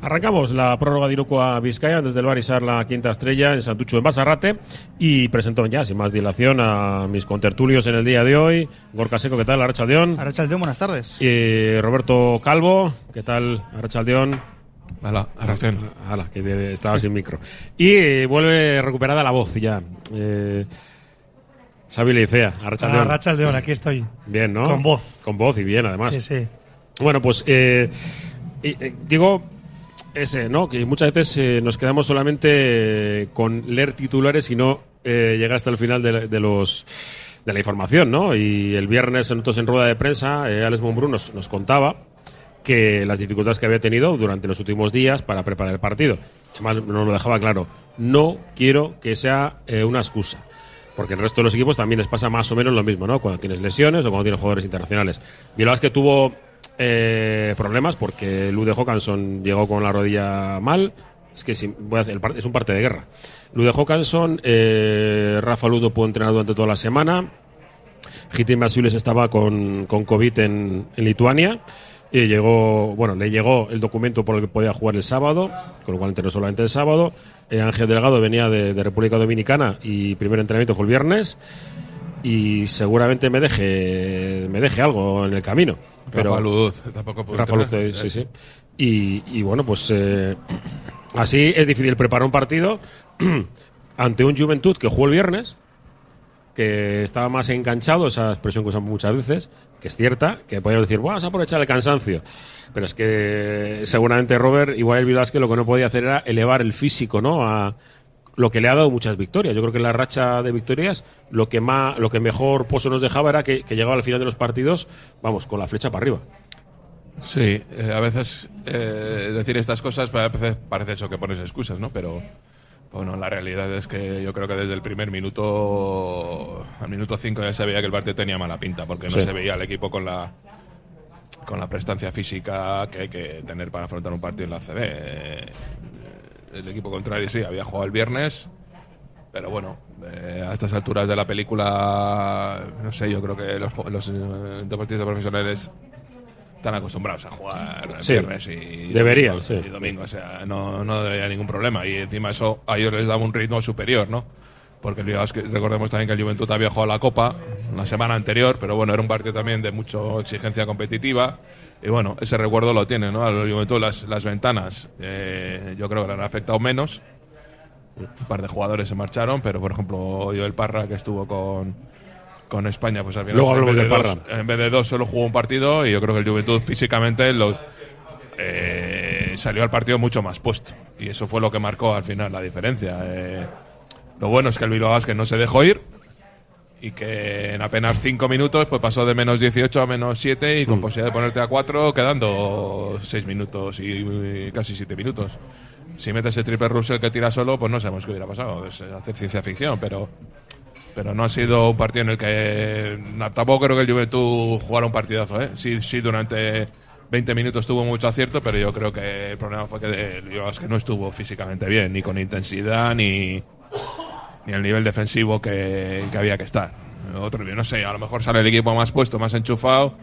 Arrancamos la prórroga de Iruko a Vizcaya desde el Barisar la quinta estrella en Santucho en Basarrate y presento ya sin más dilación a mis contertulios en el día de hoy. Gorka Seco, ¿qué tal? Arrachaldeón. Arrachaldeón, buenas tardes. Y Roberto Calvo, ¿qué tal? Arrachaldeón. Hola, Arrachaldeón. Hala, que estaba sin micro. Y eh, vuelve recuperada la voz ya. Eh, Xavi Leicea, Arrachaldeón. Arrachaldeón, aquí estoy. Bien, ¿no? Con voz. Con voz y bien, además. Sí, sí. Bueno, pues eh, eh, digo ese, ¿no? Que muchas veces eh, nos quedamos solamente con leer titulares y no eh, llegar hasta el final de, los de la información, ¿no? Y el viernes nosotros en rueda de prensa, eh, Alex Monbrun nos, nos contaba que las dificultades que había tenido durante los últimos días para preparar el partido. Además, nos lo dejaba claro. No quiero que sea eh, una excusa. Porque el resto de los equipos también les pasa más o menos lo mismo, ¿no? Cuando tienes lesiones o cuando tienes jugadores internacionales. Bilbao es que tuvo eh, problemas porque Lude Hawkinson llegó con la rodilla mal. Es que si, voy a hacer, es un parte de guerra. Lude Hawkinson, eh, Rafa Ludo pudo entrenar durante toda la semana. Gitin Basiulis estaba con, COVID en, en Lituania. Y llegó, bueno, le llegó el documento por el que podía jugar el sábado, con lo cual entrenó solamente el sábado. Eh, Ángel Delgado venía de, de República Dominicana y primer entrenamiento fue el viernes. Y seguramente me deje, me deje algo en el camino. Pero, Rafa Luz, tampoco puede Rafa Luz, eh, sí, sí. Y, y bueno, pues eh, así es difícil preparar un partido ante un Juventud que jugó el viernes, que estaba más enganchado, esa expresión que usamos muchas veces, que es cierta, que podríamos decir, vamos a aprovechar el cansancio. Pero es que seguramente Robert, igual el Vidasque, lo que no podía hacer era elevar el físico, ¿no? A lo que le ha dado muchas victorias. Yo creo que en la racha de victorias, lo que más, lo que mejor pozo nos dejaba era que, que llegaba al final de los partidos, vamos, con la flecha para arriba. Sí, eh, a veces eh, decir estas cosas a veces parece eso que pones excusas, ¿no? Pero bueno, la realidad es que yo creo que desde el primer minuto, al minuto 5 ya se veía que el partido tenía mala pinta, porque no Sí. se veía al equipo con la con la prestancia física que hay que tener para afrontar un partido en la CB. El equipo contrario sí, había jugado el viernes, pero bueno, eh, a estas alturas de la película, no sé, yo creo que los, los eh, deportistas profesionales están acostumbrados a jugar el Sí, viernes y deberían, domingo, sí. y domingo, o sea, no, no debería ningún problema. Y encima eso a ellos les daba un ritmo superior, ¿no? Porque recordemos también que el Juventud había jugado la Copa la semana anterior, pero bueno, era un partido también de mucha exigencia competitiva. Y bueno, ese recuerdo lo tiene, ¿no? A la Juventud las, las ventanas eh, yo creo que le han afectado menos. Un par de jugadores se marcharon, pero por ejemplo, yo el Parra que estuvo con, con España, pues al final Luego en vez, de de dos, en vez de dos solo jugó un partido y yo creo que el Juventud físicamente los, eh, salió al partido mucho más puesto. Y eso fue lo que marcó al final la diferencia. Eh, lo bueno es que el Bilbao Basket no se dejó ir y que en apenas 5 minutos pues pasó de menos 18 a menos 7 y con posibilidad de ponerte a 4 quedando 6 minutos y, casi 7 minutos. Si metes el triple Russell que tira solo, pues no sabemos qué hubiera pasado. Es hacer ciencia ficción, pero pero no ha sido un partido en el que tampoco creo que el Juventud jugara un partidazo, ¿eh? Sí, sí durante 20 minutos tuvo mucho acierto, pero yo creo que el problema fue que Bilbao Basket no estuvo físicamente bien, ni con intensidad, ni, ni al nivel defensivo que, que había que estar. Otro, yo no sé, a lo mejor sale el equipo más puesto, más enchufado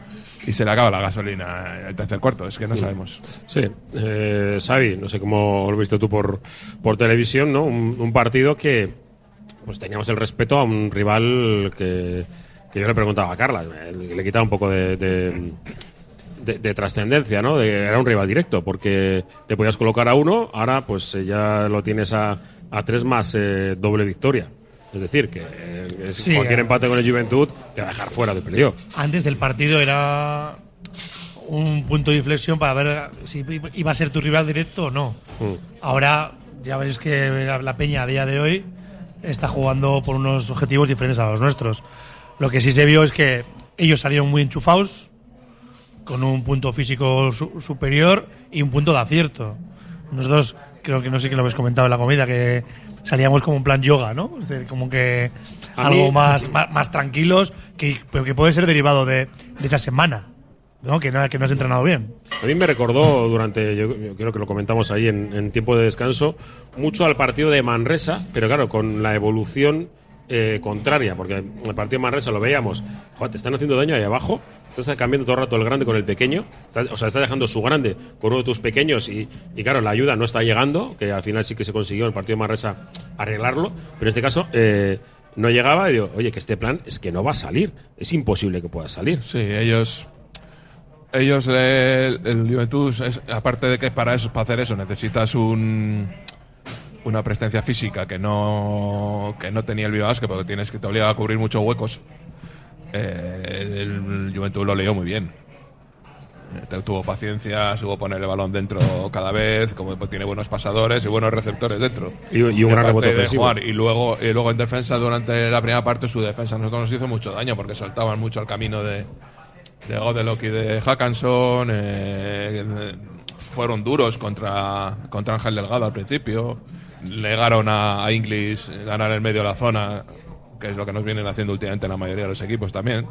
y se le acaba la gasolina en el tercer cuarto, es que no sabemos. Sí, eh, Xavi, no sé cómo lo viste tú por, por televisión, ¿no? Un, un partido que pues teníamos el respeto a un rival que, que yo le preguntaba a Carla, le quitaba un poco de, de, de- de trascendencia, ¿no? De- era un rival directo, porque te podías colocar a uno, ahora pues ya lo tienes a, a tres más eh, doble victoria. Es decir, que eh, Sí, cualquier empate con el Juventud te va a dejar fuera de playoff. Antes del partido era un punto de inflexión para ver si iba a ser tu rival directo o no. Ahora ya veis que la, la Peña a día de hoy está jugando por unos objetivos diferentes a los nuestros. Lo que sí se vio es que ellos salieron muy enchufados, con un punto físico su- superior y un punto de acierto. Nosotros, creo que no sé que lo habéis comentado en la comida, que salíamos como en plan yoga, ¿no? Es decir, como que A algo mí- más, más, más tranquilos, que, pero que puede ser derivado de, de esa semana, ¿no? Que, no, que no has entrenado bien. A mí me recordó durante, yo, yo creo que lo comentamos ahí en, en tiempo de descanso, mucho al partido de Manresa, pero claro, con la evolución eh, contraria, porque el partido de Manresa lo veíamos, joder, te están haciendo daño ahí abajo, estás cambiando todo el rato el grande con el pequeño, o sea, estás dejando su grande con uno de tus pequeños y, y claro, la ayuda no está llegando, que al final sí que se consiguió en el partido de Manresa arreglarlo, pero en este caso eh, no llegaba y digo, oye, que este plan es que no va a salir, es imposible que pueda salir. Sí, ellos. Ellos, eh, el, Juventud, es- aparte de que para eso, para hacer eso, necesitas un una presencia física que no que no tenía el Bilbao Basket, porque tienes que te obliga a cubrir muchos huecos. eh, el, Juventud lo leyó muy bien. Eh, Tuvo paciencia, supo poner el balón dentro cada vez, como tiene buenos pasadores y buenos receptores dentro. Y- y un gran rebote de ofensivo. jugar y luego, y luego en defensa, durante la primera parte, su defensa nosotros nos hizo mucho daño porque saltaban mucho al camino de, de Godelok y de Hackanson. eh, eh, fueron duros contra, contra Ángel Delgado al principio. Legaron a, a Inglis ganar el medio de la zona, que es lo que nos vienen haciendo últimamente la mayoría de los equipos también.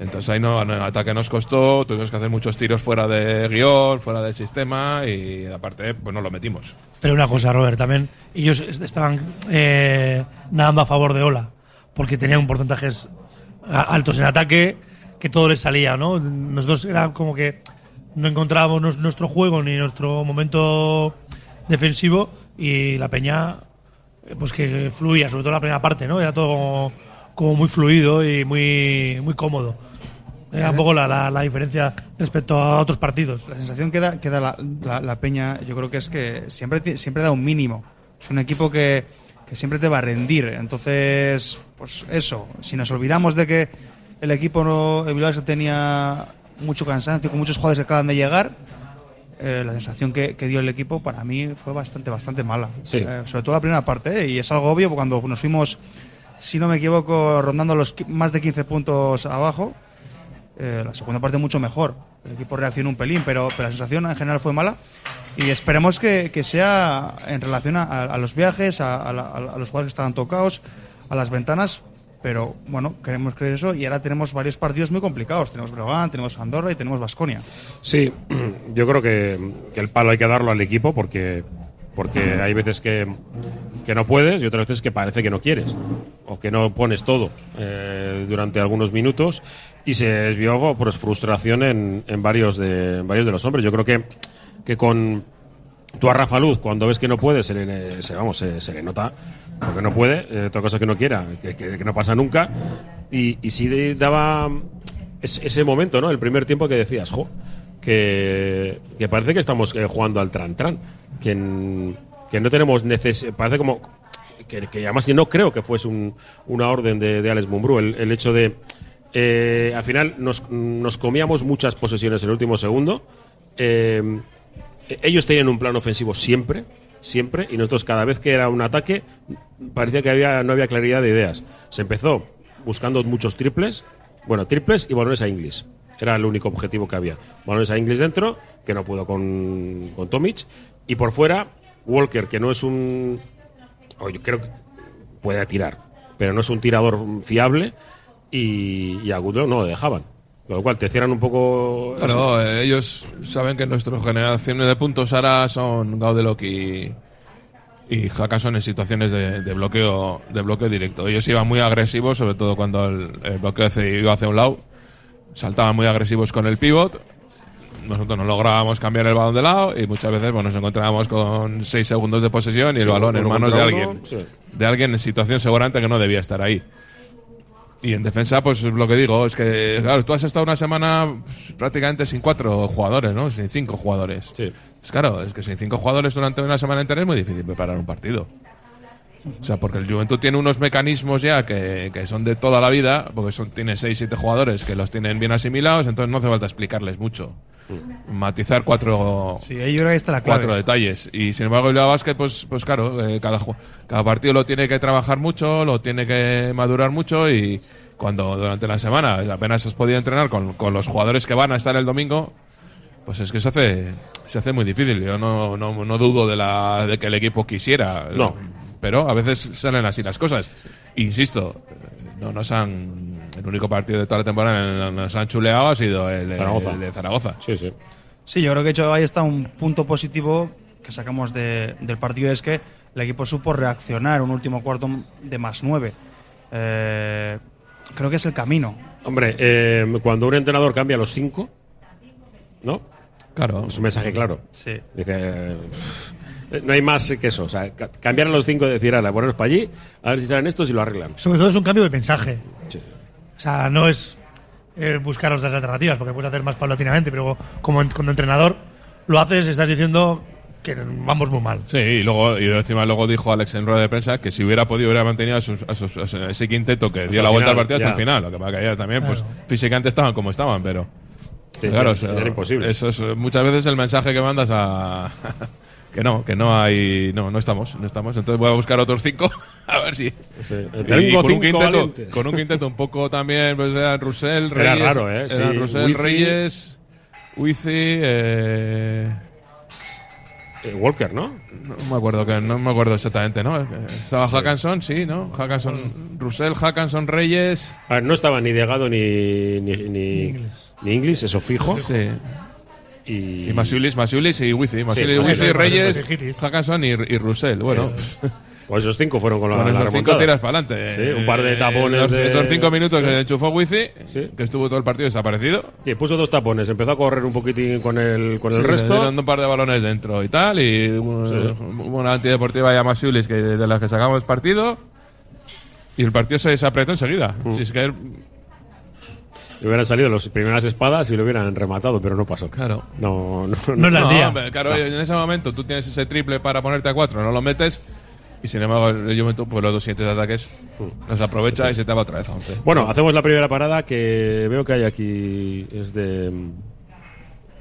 Entonces ahí no, en el ataque nos costó, tuvimos que hacer muchos tiros fuera de guion, fuera del sistema y aparte pues no lo metimos. Pero una cosa, Robert, también ellos est- estaban eh, nadando a favor de Ola, porque tenían porcentajes altos en ataque, que todo les salía, ¿no? Nosotros era como que no encontrábamos nos- nuestro juego ni nuestro momento defensivo y la Peña, eh, pues que fluía, sobre todo la primera parte, ¿no? Era todo como, muy fluido y muy, muy cómodo. Era un poco la, la- la diferencia respecto a otros partidos. La sensación que da, que da la, la- Peña, yo creo que es que siempre, siempre da un mínimo. Es un equipo que, que siempre te va a rendir. Entonces, pues eso, si nos olvidamos de que el equipo no, el Bilbao tenía mucho cansancio, con muchos jugadores que acaban de llegar, eh, la sensación que, que dio el equipo para mí fue bastante, bastante mala. Sí. Eh, sobre todo la primera parte, ¿eh? y es algo obvio cuando nos fuimos, si no me equivoco, rondando los más de 15 puntos abajo. Eh, la segunda parte mucho mejor. El equipo reaccionó un pelín, pero, pero la sensación en general fue mala. Y esperemos que, que sea en relación a, a los viajes, a, a la- a los jugadores que estaban tocados, a las ventanas. Pero bueno, queremos que eso. Y ahora tenemos varios partidos muy complicados. Tenemos Breogán, tenemos Andorra y tenemos Basconia. Sí, yo creo que, que el palo hay que darlo al equipo porque, porque hay veces que, que no puedes y otras veces que parece que no quieres o que no pones todo eh, durante algunos minutos y se desvió pues, frustración en, en varios, de, en varios de los hombres. Yo creo que, que con tú a Rafa Luz, cuando ves que no puede, se le, se, vamos, se, se le nota porque no puede, eh, otra cosa que no quiera, que, que- que no pasa nunca. Y, y sí daba es- ese momento, ¿no? El primer tiempo que decías, jo, que, que parece que estamos eh, jugando al tran-tran, que, que no tenemos necesidad, parece como que, que además yo no creo que fuese un- una orden de, de Alex Mumbrú, el, el hecho de, eh, al final nos, nos comíamos muchas posesiones en el último segundo, eh, ellos tenían un plan ofensivo siempre, siempre, y nosotros cada vez que era un ataque parecía que había, no había claridad de ideas. Se empezó buscando muchos triples, bueno, triples y balones a Inglis. Era el único objetivo que había. Balones a Inglis dentro, que no pudo con, con Tomic, y por fuera, Walker, que no es un... o yo creo que puede tirar, pero no es un tirador fiable, y, y a Goodrow no lo dejaban. Con lo cual te cierran un poco... Claro, eh, ellos saben que nuestras generaciones de puntos ahora son Gaudelok y, y Hackanson en situaciones de, de bloqueo de bloqueo directo. Ellos iban muy agresivos, sobre todo cuando el, el bloqueo se iba hacia un lado. Saltaban muy agresivos con el pivot. Nosotros no lográbamos cambiar el balón de lado y muchas veces bueno, nos encontrábamos con 6 segundos de posesión y el Sí, balón en manos de alguien. sí. De alguien en situación seguramente que no debía estar ahí. Y en defensa, pues lo que digo, es que, claro, tú has estado una semana pues, prácticamente sin cuatro jugadores, ¿no? Sin cinco jugadores. Sí. Es claro, es que sin cinco jugadores durante una semana entera es muy difícil preparar un partido. O sea, porque el Juventud tiene unos mecanismos ya que, que son de toda la vida, porque son, tiene seis, siete jugadores que los tienen bien asimilados, entonces no hace falta explicarles mucho. Matizar cuatro, Sí, yo creo que ahí está la clave. cuatro detalles. Y sin embargo, el Bilbao Basket, pues, pues claro, eh, cada, ju- cada partido lo tiene que trabajar mucho, lo tiene que madurar mucho y cuando durante la semana apenas has podido entrenar con, con los jugadores que van a estar el domingo, pues es que se hace, se hace muy difícil. Yo no, no, no dudo de, la, de que el equipo quisiera, No. pero a veces salen así las cosas. Insisto, no nos han. El único partido de toda la temporada en el que nos han chuleado ha sido el, Zaragoza. el de Zaragoza. Sí, sí. Sí, yo creo que de hecho ahí está un punto positivo que sacamos de- del partido es que el equipo supo reaccionar un último cuarto de más nueve. Eh, creo que es el camino. Hombre, eh, cuando un entrenador cambia a los cinco, ¿no? Claro. Es un mensaje claro. Sí. Dice, eh, no hay más que eso. O sea, ca- cambiar a los cinco y decir, ahora, ponernos para allí, a ver si salen estos y lo arreglan. Sobre todo es un cambio de mensaje. Sí. O sea, no es eh, buscar otras alternativas, porque puedes hacer más paulatinamente, pero como en- como entrenador lo haces, estás diciendo que vamos muy mal. Sí, y luego y encima luego dijo Alex en rueda de prensa que si hubiera podido hubiera mantenido a sus- a sus- a su- ese quinteto que dio la vuelta al partido hasta ya. el final. Lo que pasa que ya también, pues físicamente estaban como estaban, pero. Sí, claro, era- o sea, era imposible. Eso es muchas veces el mensaje que mandas a. que no, que no hay. No, no estamos, no estamos. Entonces voy a buscar otros cinco, a ver si. Sí, Y tengo con un, cinco quinteto, con un quinteto un poco también, pues eran Russell, Era Reyes. raro, ¿eh? eran Sí, Russell, Wifi. Reyes, Wifi, eh, Eh, Walker, ¿no? no me acuerdo que no me acuerdo exactamente, ¿no? Estaba Hackanson, sí, ¿no? Hackanson, Russell, Hackanson, Reyes. A ver, no estaba ni Delgado ni, ni, ni, Inglis. ni Inglis, eso fijo. Sí. Y, Y Masiulis, Masiulis y Wifi. Masiulis, Masiulis, Wifi, Reyes. Hackanson y, y Russell. Bueno, pues esos cinco fueron con la, la esos cinco tiras para adelante. Sí, un par de tapones Esos, de- esos cinco minutos que enchufó Wifi, Sí. que estuvo todo el partido desaparecido. Sí, puso dos tapones, empezó a correr un poquitín con el, con el Sí, le resto. dieron un par de balones dentro y tal. Y hubo hubo una antideportiva ya Masiulis que de las que sacamos partido. Y el partido se, se apretó enseguida. Mm. Si es que, Le hubieran salido las primeras espadas y lo hubieran rematado, pero no pasó. claro. No, no, No es la No, día. hombre, claro, en ese momento tú tienes ese triple para ponerte a cuatro, no lo metes. Y sin embargo, el Juventud, pues los dos siguientes ataques los aprovecha y se te va otra vez a 11. Bueno, hacemos la primera parada que veo que hay aquí. Es de.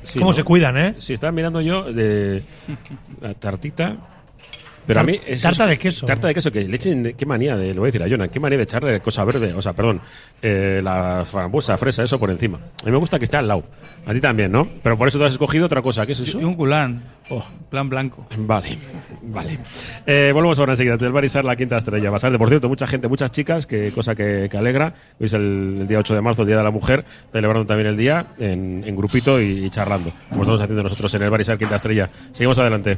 sí, ¿Cómo ¿no? se cuidan, eh? Sí, estaba mirando yo de la tartita. Pero a Tar- mí. es- tarta de queso. Tarta de queso, que le echen. Qué manía de. Lo voy a decir a Jonan. Qué manía de echarle cosa verde. O sea, perdón. eh, la frambuesa, fresa, eso por encima. A mí me gusta que esté al lado. A ti también, ¿no? Pero por eso te has escogido otra cosa. ¿Qué es eso? Y un culán. Oh. Plan blanco. Vale, vale. Eh, volvemos ahora enseguida. Del Barisar, la quinta estrella. Basarte, por cierto, mucha gente, muchas chicas, que cosa que, que alegra. Hoy es el, el día 8 de marzo, el Día de la Mujer, celebrando también el día en, en grupito y, y charlando, como estamos haciendo nosotros en el Barisar, quinta estrella. Seguimos adelante.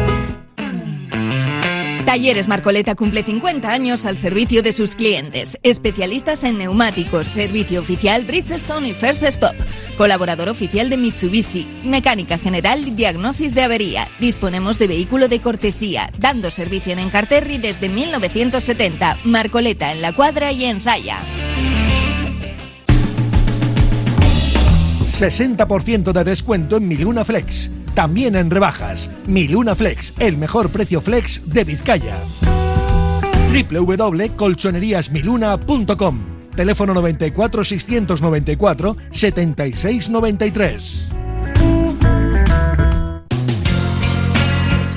Talleres Marcoleta cumple 50 años al servicio de sus clientes. Especialistas en neumáticos, servicio oficial Bridgestone y First Stop. Colaborador oficial de Mitsubishi. Mecánica general y diagnosis de avería. Disponemos de vehículo de cortesía, dando servicio en Encarterri desde 1970. Marcoleta en La Cuadra y en Zaya. 60% de descuento en Miluna Flex. También en rebajas. Miluna Flex, el mejor precio flex de Vizcaya. www.colchoneríasmiluna.com Teléfono 94 694 7693.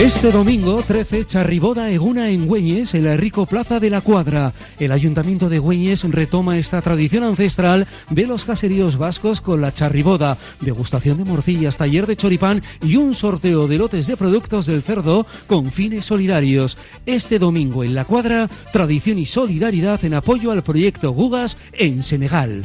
Este domingo 13, Charriboda Eguna en Güeñes, en la Rico Plaza de la Cuadra. El Ayuntamiento de Güeñes retoma esta tradición ancestral de los caseríos vascos con la charriboda, degustación de morcillas, taller de choripán y un sorteo de lotes de productos del cerdo con fines solidarios. Este domingo en la Cuadra, tradición y solidaridad en apoyo al proyecto Gugas en Senegal.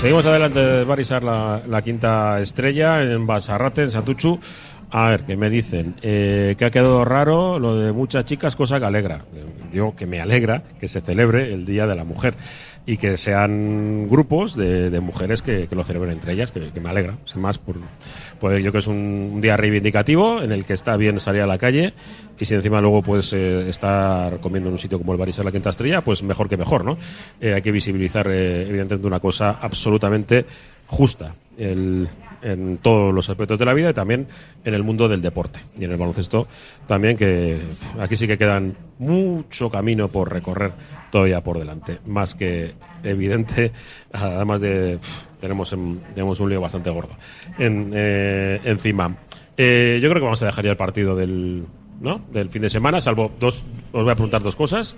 Seguimos adelante de Barisar la, la quinta estrella en Basarrate, en Satuchu. A ver, que me dicen eh, que ha quedado raro lo de muchas chicas, cosa que alegra. Eh, Digo que me alegra que se celebre el Día de la Mujer y que sean grupos de, de mujeres que, lo celebren entre ellas, que, me alegra. Sin más, por, por yo creo que es un, un día reivindicativo en el que está bien salir a la calle y si encima luego puedes eh, estar comiendo en un sitio como el Barisar la Quinta Estrella, pues mejor que mejor, ¿no? Eh, hay que visibilizar, eh, evidentemente, una cosa absolutamente justa. El, en todos los aspectos de la vida y también en el mundo del deporte y en el baloncesto también que aquí sí que quedan mucho camino por recorrer todavía por delante. Más que evidente además de tenemos en- tenemos un lío bastante gordo. Eh, encima Eh, yo creo que vamos a dejar ya el partido del ¿no? del fin de semana salvo dos os voy a preguntar dos cosas.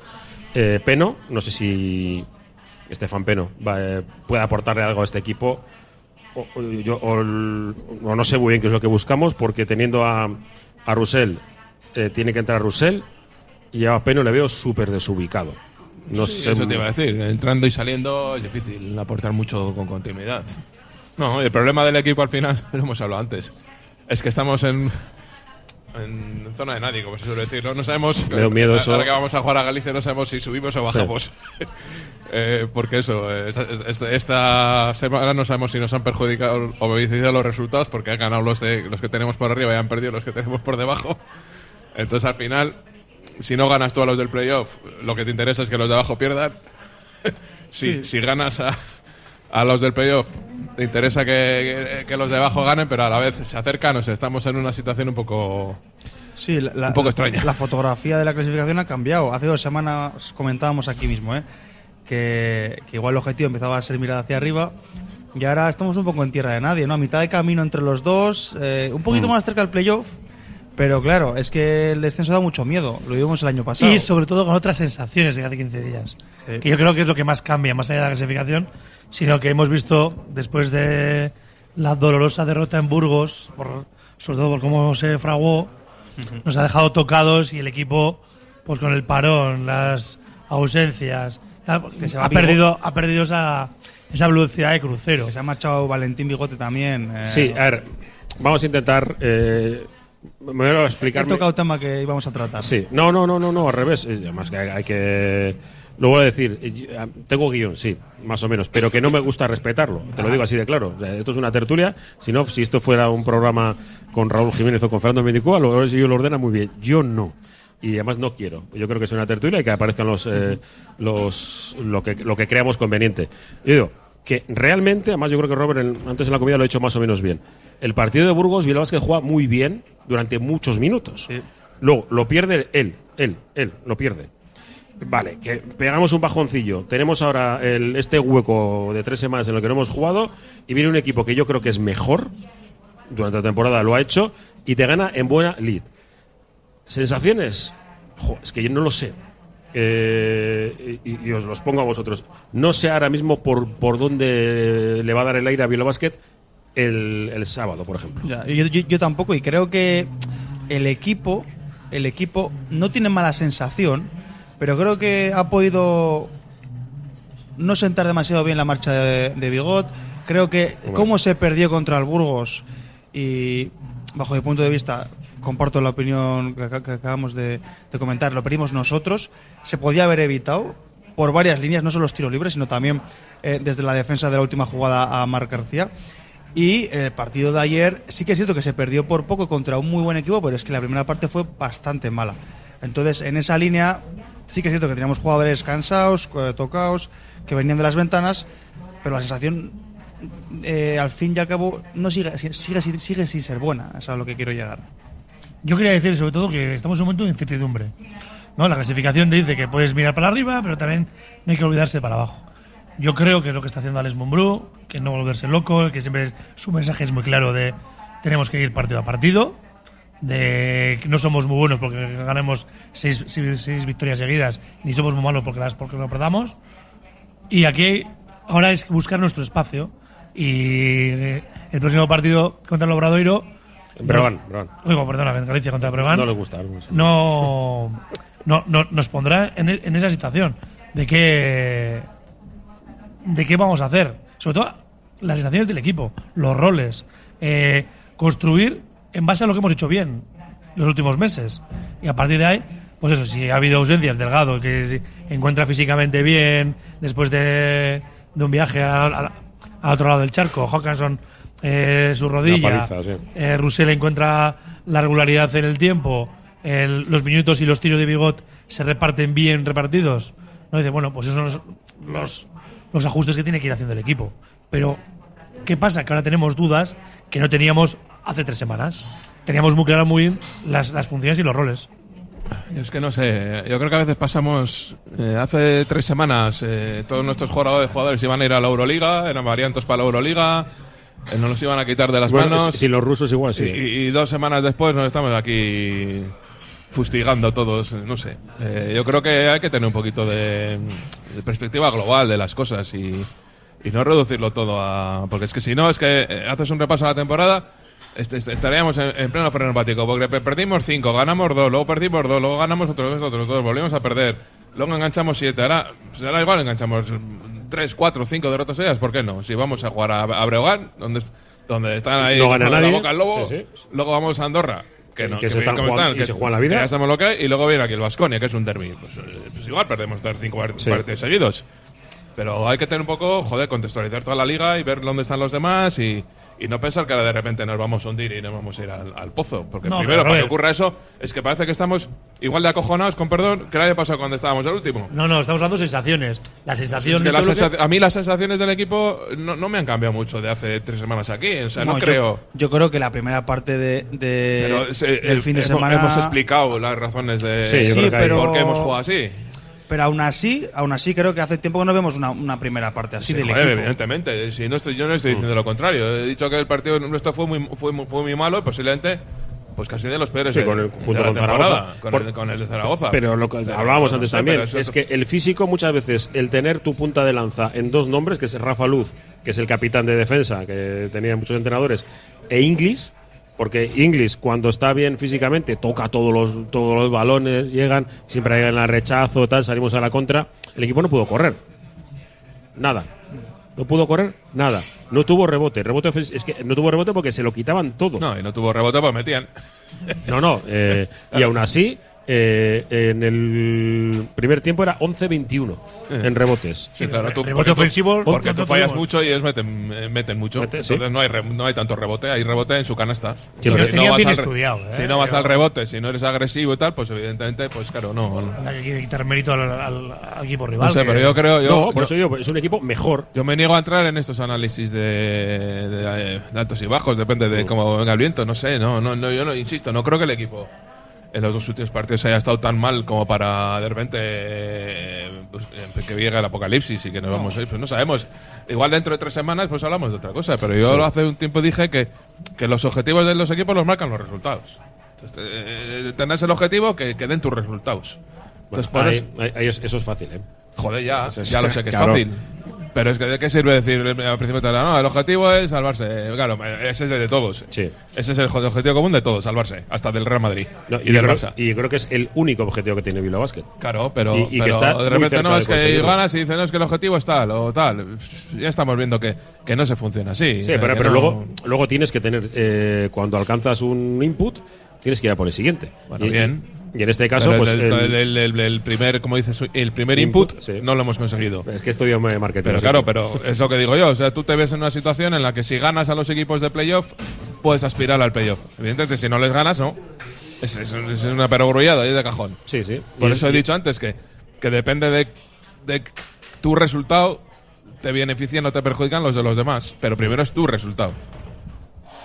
Eh, Peno no sé si Estefan Peno va, puede aportarle algo a este equipo o, o yo, o no sé muy bien qué es lo que buscamos, porque teniendo a, a Russell, eh, tiene que entrar Russell y a Peno le veo súper desubicado. No Sí, sé. Eso te iba a decir. Entrando y saliendo es difícil aportar mucho con continuidad. No, el problema del equipo al final, lo hemos hablado antes, es que estamos en, en zona de nadie, como se suele decir. No, no sabemos. Me da miedo eso. Ahora que vamos a jugar a Galicia, no sabemos si subimos o bajamos. Eh, porque eso, eh, esta, semana no sabemos si nos han perjudicado o beneficiado los resultados, porque han ganado los, de, los que tenemos por arriba y han perdido los que tenemos por debajo. Entonces al final, si no ganas tú a los del playoff, lo que te interesa es que los de abajo pierdan. si, si ganas a, a los del playoff, te interesa que, que- que los de abajo ganen, pero a la vez se acercan. O sea, estamos en una situación un poco. Sí, la, Un poco extraña. La fotografía de la clasificación ha cambiado. Hace dos semanas comentábamos aquí mismo, ¿eh? que, que igual el objetivo empezaba a ser mirar hacia arriba. Y ahora estamos un poco en tierra de nadie, ¿no? A mitad de camino entre los dos, eh, un poquito Mm. más cerca del playoff. Pero claro, es que el descenso da mucho miedo. Lo vimos el año pasado. Y sobre todo con otras sensaciones de hace 15 días. Sí. Que yo creo que es lo que más cambia, más allá de la clasificación, sino que hemos visto después de la dolorosa derrota en Burgos, por- sobre todo por cómo se fraguó, nos ha dejado tocados y el equipo, pues con el parón, las ausencias, tal, Que se va ha, Vigo. perdido, ha perdido esa, esa velocidad de crucero. Que se ha marchado Valentín Bigote también. eh, Sí, a ver, vamos a intentar. Eh, me voy a He explicarme. tocado tema que íbamos a tratar. Sí, no, no, no, no, no, al revés. Eh, Además que hay, hay que. Lo voy a decir, eh, ah, tengo guion, sí, más o menos, pero que no me gusta respetarlo, te lo digo así de claro. Esto es una tertulia, si no, si esto fuera un programa con Raúl Jiménez o con Fernando Mendicúa, lo yo lo ordena muy bien. Yo no. Y además no quiero. Yo creo que es una tertulia y que aparezcan los, eh, los lo, que, lo que creamos conveniente. Yo digo que realmente, además yo creo que Robert en- antes en la comida lo ha hecho más o menos bien. El partido de Burgos, Bilbao que juega muy bien durante muchos minutos. Luego, lo pierde él, él, él, lo pierde. Vale, que pegamos un bajoncillo. Tenemos ahora el- este hueco de tres semanas en el que no hemos jugado y viene un equipo que yo creo que es mejor, durante la temporada lo ha hecho, y te gana en buena lead. ¿Sensaciones? Es que yo no lo sé. Eh, y, os los pongo a vosotros. No sé ahora mismo por, por dónde le va a dar el aire a Bilbao Basket el, el sábado, por ejemplo. Yo, yo- yo tampoco, y creo que el equipo, el equipo no tiene mala sensación, pero creo que ha podido no sentar demasiado bien la marcha de, de Bigot. Creo que cómo se perdió contra el Burgos y bajo mi punto de vista comparto la opinión que, ac- que acabamos de, de comentar, lo perdimos nosotros, se podía haber evitado por varias líneas, no solo los tiros libres, sino también eh, desde la defensa de la última jugada a Marc García. Y el partido de ayer sí que es cierto que se perdió por poco contra un muy buen equipo, pero es que la primera parte fue bastante mala. Entonces, en esa línea sí que es cierto que teníamos jugadores cansados, eh, tocados, que venían de las ventanas, pero la sensación, eh, al fin y al cabo, no sigue, sigue, sigue, sin ser buena. Es a lo que quiero llegar. Yo quería decir sobre todo que estamos en un momento de incertidumbre. ¿no? La clasificación te dice que puedes mirar para arriba, pero también no hay que olvidarse para abajo. Yo creo que es lo que está haciendo Alex Mumbrú, que no volverse loco, que siempre su mensaje es muy claro de tenemos que ir partido a partido, de no somos muy buenos porque ganemos seis, seis- seis victorias seguidas, ni somos muy malos porque las porque lo perdamos. Y aquí ahora es buscar nuestro espacio. Y eh, el próximo partido contra el Obradoiro. Breogán. Oigo, perdona, Galicia contra Breogán. No le gusta. no. No, no, no- nos pondrá en, en esa situación de qué de qué vamos a hacer. Sobre todo las sensaciones del equipo, los roles, eh, construir en base a lo que hemos hecho bien los últimos meses. Y a partir de ahí, pues eso, si ha habido ausencias, Delgado, que se encuentra físicamente bien después de, de un viaje al otro lado del charco, Hawkinson, eh, su rodilla, paliza, sí. eh, Russell encuentra la regularidad en el tiempo, el- los minutos y los tiros de Bigot se reparten bien repartidos. No dice, bueno, pues esos son los, los, los ajustes que tiene que ir haciendo el equipo. Pero, ¿qué pasa? Que ahora tenemos dudas que no teníamos hace tres semanas. Teníamos muy claras muy bien las, las funciones y los roles. Yo es que no sé, yo creo que a veces pasamos. eh, hace tres semanas eh, todos nuestros jugadores, jugadores iban a ir a la Euroliga, eran variantes para la Euroliga, eh, nos los iban a quitar de las Bueno, manos. si los rusos igual, sí. Y, y dos semanas después nos estamos aquí fustigando todos, no sé. Eh, yo creo que hay que tener un poquito de, de perspectiva global de las cosas y, y no reducirlo todo a... Porque es que si no, es que eh, haces un repaso a la temporada, est- est- estaríamos en, en pleno freno empático, porque pe- perdimos cinco, ganamos dos, luego perdimos dos, luego ganamos otros, otros dos, volvimos a perder, luego enganchamos siete, ahora, ahora igual enganchamos tres, cuatro, cinco derrotas seguidas, ¿por qué no? Si vamos a jugar a, a Breogán, donde, donde están ahí No gana con la nadie. boca al lobo, Sí, sí. luego vamos a Andorra, que no, que se están jugando- y se juegan la vida. que ya sabemos lo que hay, y luego viene aquí el Vasconia, que es un derby. Pues, eh, pues igual perdemos tres, cinco Sí. partidos seguidos. Pero hay que tener un poco, joder, contextualizar toda la liga y ver dónde están los demás y, y no pensar que ahora de repente nos vamos a hundir y nos vamos a ir al, al pozo. Porque No, primero, para que ocurra eso, es que parece que estamos igual de acojonados, con perdón, que el año pasado cuando estábamos el último. No, no, estamos hablando de sensaciones. La sensación Es que de las esto es que- a mí las sensaciones del equipo no, no me han cambiado mucho de hace tres semanas aquí. O sea, no, creo. Yo, creo que la primera parte de, de- Pero eh, del fin de hemos- semana. hemos explicado las razones de Sí, pero- por qué hemos jugado así. Pero aún así, aún así creo que hace tiempo que no vemos una, una primera parte así Sí, del joder, equipo. evidentemente. Si no estoy, yo no estoy diciendo lo contrario. He dicho que el partido nuestro fue muy, fue, muy- fue muy malo y posiblemente pues casi de los peores Sí, con el- de junto con Zaragoza. Con, Por- el, con el de Zaragoza. Pero lo que hablábamos no antes sé, también es que el físico muchas veces, el tener tu punta de lanza en dos nombres, que es Rafa Luz, que es el capitán de defensa, que tenía muchos entrenadores, e Inglis, porque Inglis cuando está bien físicamente toca todos los, todos los balones, llegan, siempre hay el rechazo, tal, salimos a la contra, el equipo no pudo correr. Nada. No pudo correr nada. No tuvo rebote. Rebote es que no tuvo rebote porque se lo quitaban todo. No, y no tuvo rebote, pues metían. No, no. eh, y aún así, eh, en el primer tiempo era 11-21 en rebotes. Sí, claro, tú, rebote porque tú- ofensivo, porque tú fallas mucho y ellos meten, eh, meten mucho. Mete, sí. Entonces no, hay re- no hay tanto rebote, hay rebote en su canasta. pero bien estudiado, ¿eh? Si no vas Yo- al rebote, si no eres agresivo y tal, pues evidentemente, pues claro, no. no. Hay que quitar mérito al, al- al equipo rival. No sé, que- pero yo creo. Yo, no, por yo- eso digo, es un equipo mejor. Yo me niego a entrar en estos análisis de, de- de altos y bajos, depende de cómo venga el viento, no sé, no, no, no, yo no insisto, no creo que el equipo en los dos últimos partidos haya estado tan mal como para de repente eh, pues, eh, que llegue el apocalipsis y que nos vamos a ir, pues no sabemos. Igual dentro de tres semanas pues hablamos de otra cosa, pero yo hace un tiempo dije que, que los objetivos de los equipos los marcan los resultados. Entonces, eh, tenés el objetivo que, que den tus resultados. Entonces, por Ahí- eso- ahí- es- eso es fácil, ¿eh? Joder, ya, es- ya lo sé que es fácil. Pero es que de qué sirve decir al principio de la no, el objetivo es salvarse. Claro, ese es de todos. Sí. Ese es el objetivo común de todos, salvarse, hasta del Real Madrid No, y, y, del creo, Barça. y creo que es el único objetivo que tiene Bilbao Basket. Claro, pero, y- y que pero está muy de repente no, de es que ganas y dicen, no, es que el objetivo es tal o tal. Ya estamos viendo que, que no se funciona así. Sí, O sea, pero, que pero no- luego, luego tienes que tener, eh, cuando alcanzas un input, tienes que ir a por el siguiente. Bueno, bien. Y en este caso, pues. el, el- el- el- el primer, como dices, el primer Input, input, sí. no lo hemos conseguido. es que estudio marketing. Pero claro, pero es lo que digo yo. O sea, tú te ves en una situación en la que si ganas a los equipos de playoff, puedes aspirar al playoff. Evidentemente, si no les ganas, no. Es, es- es una perogrullada ahí de cajón. Sí, sí. Por Y- eso he dicho antes que, que depende de, de tu resultado, te benefician o te perjudican los de los demás. Pero primero es tu resultado.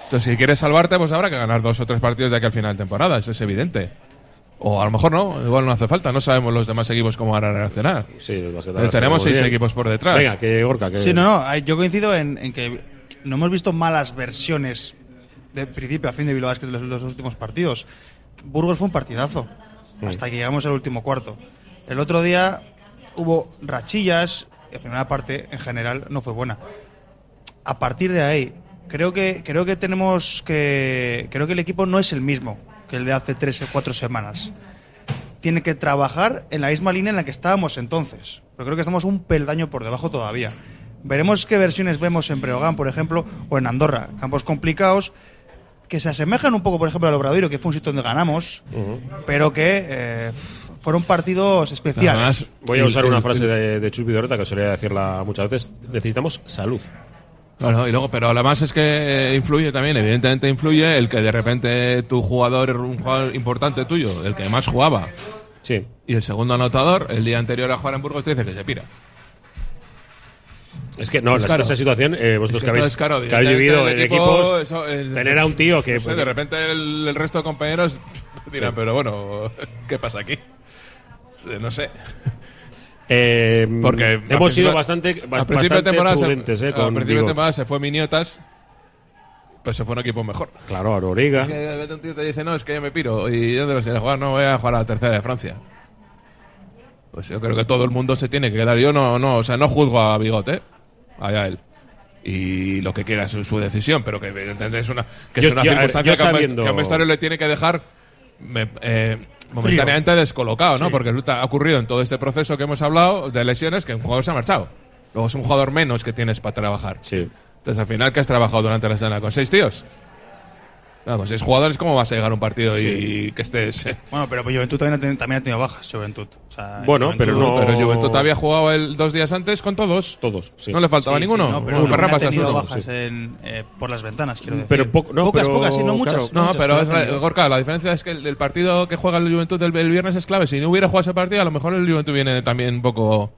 Entonces, si quieres salvarte, pues habrá que ganar dos o tres partidos de aquí al final de temporada. Eso es evidente. O a lo mejor no, igual no hace falta. No sabemos los demás equipos cómo van a reaccionar. Sí, los basquetbolistas Entonces, tenemos seis bien. equipos por detrás. Venga, que Gorka, que. Sí, no, no. Yo coincido en, en que no hemos visto malas versiones de principio a fin de Bilbao Basket de los, los últimos partidos. Burgos fue un partidazo hasta que llegamos al último cuarto. El otro día hubo rachillas. La primera parte, en general, no fue buena. A partir de ahí, creo que creo que tenemos que creo que el equipo no es el mismo que el de hace tres o cuatro semanas. Tiene que trabajar en la misma línea en la que estábamos entonces. Pero creo que estamos un peldaño por debajo todavía. Veremos qué versiones vemos en Breogán, por ejemplo, o en Andorra. Campos complicados que se asemejan un poco, por ejemplo, al Obradoiro, que fue un sitio donde ganamos, pero que eh, fueron partidos especiales. Además, Voy a usar una frase de, de Chus Vidoreta que solía decirla muchas veces. Necesitamos salud. Bueno, y luego, pero además es que influye también, evidentemente influye el que de repente tu jugador, un jugador importante tuyo, el que más jugaba, Sí. y el segundo anotador, el día anterior a jugar en Burgos te dice que se pira. Es que no, la- claro. esa situación, eh, vosotros Es que, habéis, entonces, claro, que habéis vivido en el equipo, equipos, eso, eh, tener a un tío que. no sé, de repente el, el resto de compañeros dirán, pero bueno, ¿qué pasa aquí? No sé. Eh, Porque hemos sido bastante, al principio de temporada, prudentes, eh, con principio de temporada se fue Miniotas, pues se fue un equipo mejor. Claro, Auroriga. Es que de un tío te dice, no, es que yo me piro. ¿Y dónde vas a ir a jugar? No, voy a jugar a la tercera de Francia. Pues yo creo que todo el mundo se tiene que quedar. Yo no, no, o sea, no juzgo a Bigote, allá él. Y lo que quiera es su decisión, pero que evidentemente es una, que Yo- es una yo- a ver, circunstancia que, a sabiendo- que a un vestuario le tiene que dejar me- eh, momentáneamente descolocado, ¿no? Porque ha ocurrido en todo este proceso que hemos hablado de lesiones que un jugador se ha marchado. Luego es un jugador menos que tienes para trabajar. Sí. Entonces, al final, ¿qué has trabajado durante la semana? ¿Con seis tíos? Con seis jugadores, ¿cómo vas a llegar a un partido y, y que estés...? eh? Bueno, pero pues Juventud también ha, tenido, también ha tenido bajas, Juventud. O sea, Bueno, Juventud- pero no- Pero el Juventud había jugado el dos días antes con todos. Todos, sí. No le faltaba Sí, sí, ninguno. no, pero Bueno, Ferran también ha pasa tenido solo. bajas sí. en, eh, por las ventanas, quiero decir. Pero poco- no, pocas, pero, pocas, sí, no muchas. claro. No, muchas, pero es ha la, tenido. Gorka, la diferencia es que el, el partido que juega el Juventud el, el viernes es clave. Si no hubiera jugado ese partido, a lo mejor el Juventud viene también un poco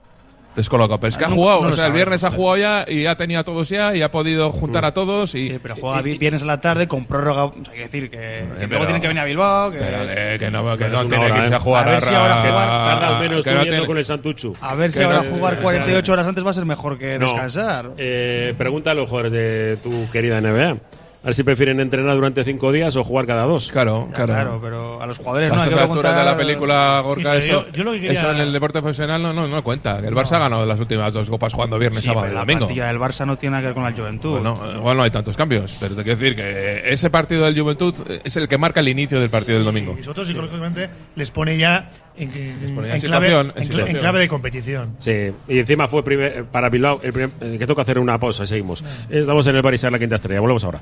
descolocado. Pero es que ha Nunca- jugado, no o sea, el viernes ha jugado ya y ya tenía a todos ya y ha podido juntar a todos y... Sí, pero juega y- viernes a la tarde con prórroga. O sea, hay que decir que, que pero- luego tienen que venir a Bilbao. Que, Pero que, que no, que no tiene hora, que irse ¿eh? a jugar A ver si ahora jugar- Tardas menos que no tiene- con el Santuchu. a ver si ahora no- jugar o sea, 48 horas antes va a ser mejor que No. descansar. Eh, pregunta a los jugadores de tu querida NBA. A ver si prefieren entrenar durante cinco días o jugar cada dos. Claro, Ya, claro. claro, pero a los jugadores A no hay esas que alturas de la película, Gorka, eso, yo- yo lo que quería- eso en el deporte profesional no, no, no cuenta. El Barça ha ganado las últimas dos copas jugando viernes, Sí, sábado y la domingo. plantilla del Barça no tiene nada que ver con la Juventud. Bueno, igual no hay tantos cambios, pero te quiero decir que ese partido del Juventud es el que marca el inicio del partido del domingo. Y nosotros psicológicamente les pone ya en, en- clave, en clave de competición. Sí, y encima fue primer- para Bilbao el primer- eh, que toca hacer una pausa y seguimos. Estamos en el Barisar la quinta estrella. Volvemos ahora.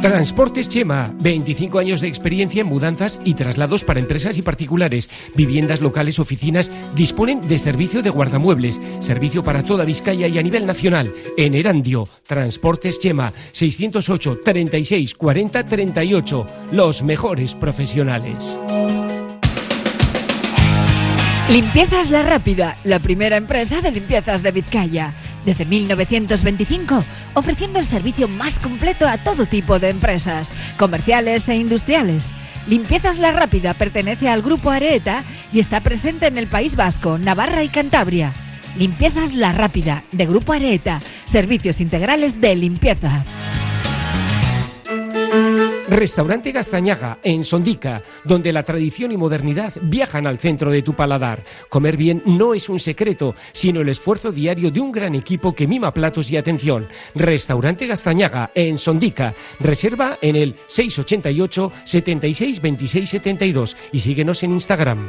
Transportes Chema, 25 años de experiencia en mudanzas y traslados para empresas y particulares. Viviendas locales, oficinas, disponen de servicio de guardamuebles, servicio para toda Vizcaya y a nivel nacional. En Erandio, Transportes Chema, 608 36 40 38. Los mejores profesionales. Limpiezas La Rápida, la primera empresa de limpiezas de Vizcaya. Desde 1925, ofreciendo el servicio más completo a todo tipo de empresas, comerciales e industriales. Limpiezas La Rápida pertenece al Grupo Areeta y está presente en el País Vasco, Navarra y Cantabria. Limpiezas La Rápida, de Grupo Areeta, servicios integrales de limpieza. Restaurante Gastañaga, en Sondica, donde la tradición y modernidad viajan al centro de tu paladar. Comer bien no es un secreto, sino el esfuerzo diario de un gran equipo que mima platos y atención. Restaurante Gastañaga, en Sondica. Reserva en el 688 76 26 72 y síguenos en Instagram.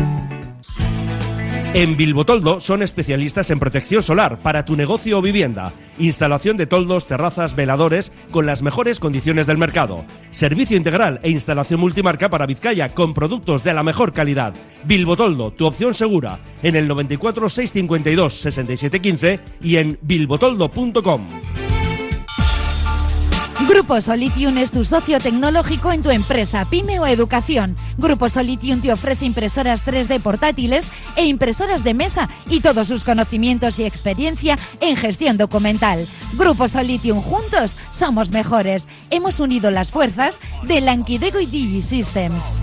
En Bilbotoldo son especialistas en protección solar para tu negocio o vivienda. Instalación de toldos, terrazas, veladores con las mejores condiciones del mercado. Servicio integral e instalación multimarca para Vizcaya con productos de la mejor calidad. Bilbotoldo, tu opción segura. En el 94 652 6715 y en bilbotoldo.com. Grupo Solitium es tu socio tecnológico en tu empresa, pyme o educación. Grupo Solitium te ofrece impresoras 3D portátiles e impresoras de mesa y todos sus conocimientos y experiencia en gestión documental. Grupo Solitium, juntos somos mejores. Hemos unido las fuerzas de Lankidego y DigiSystems.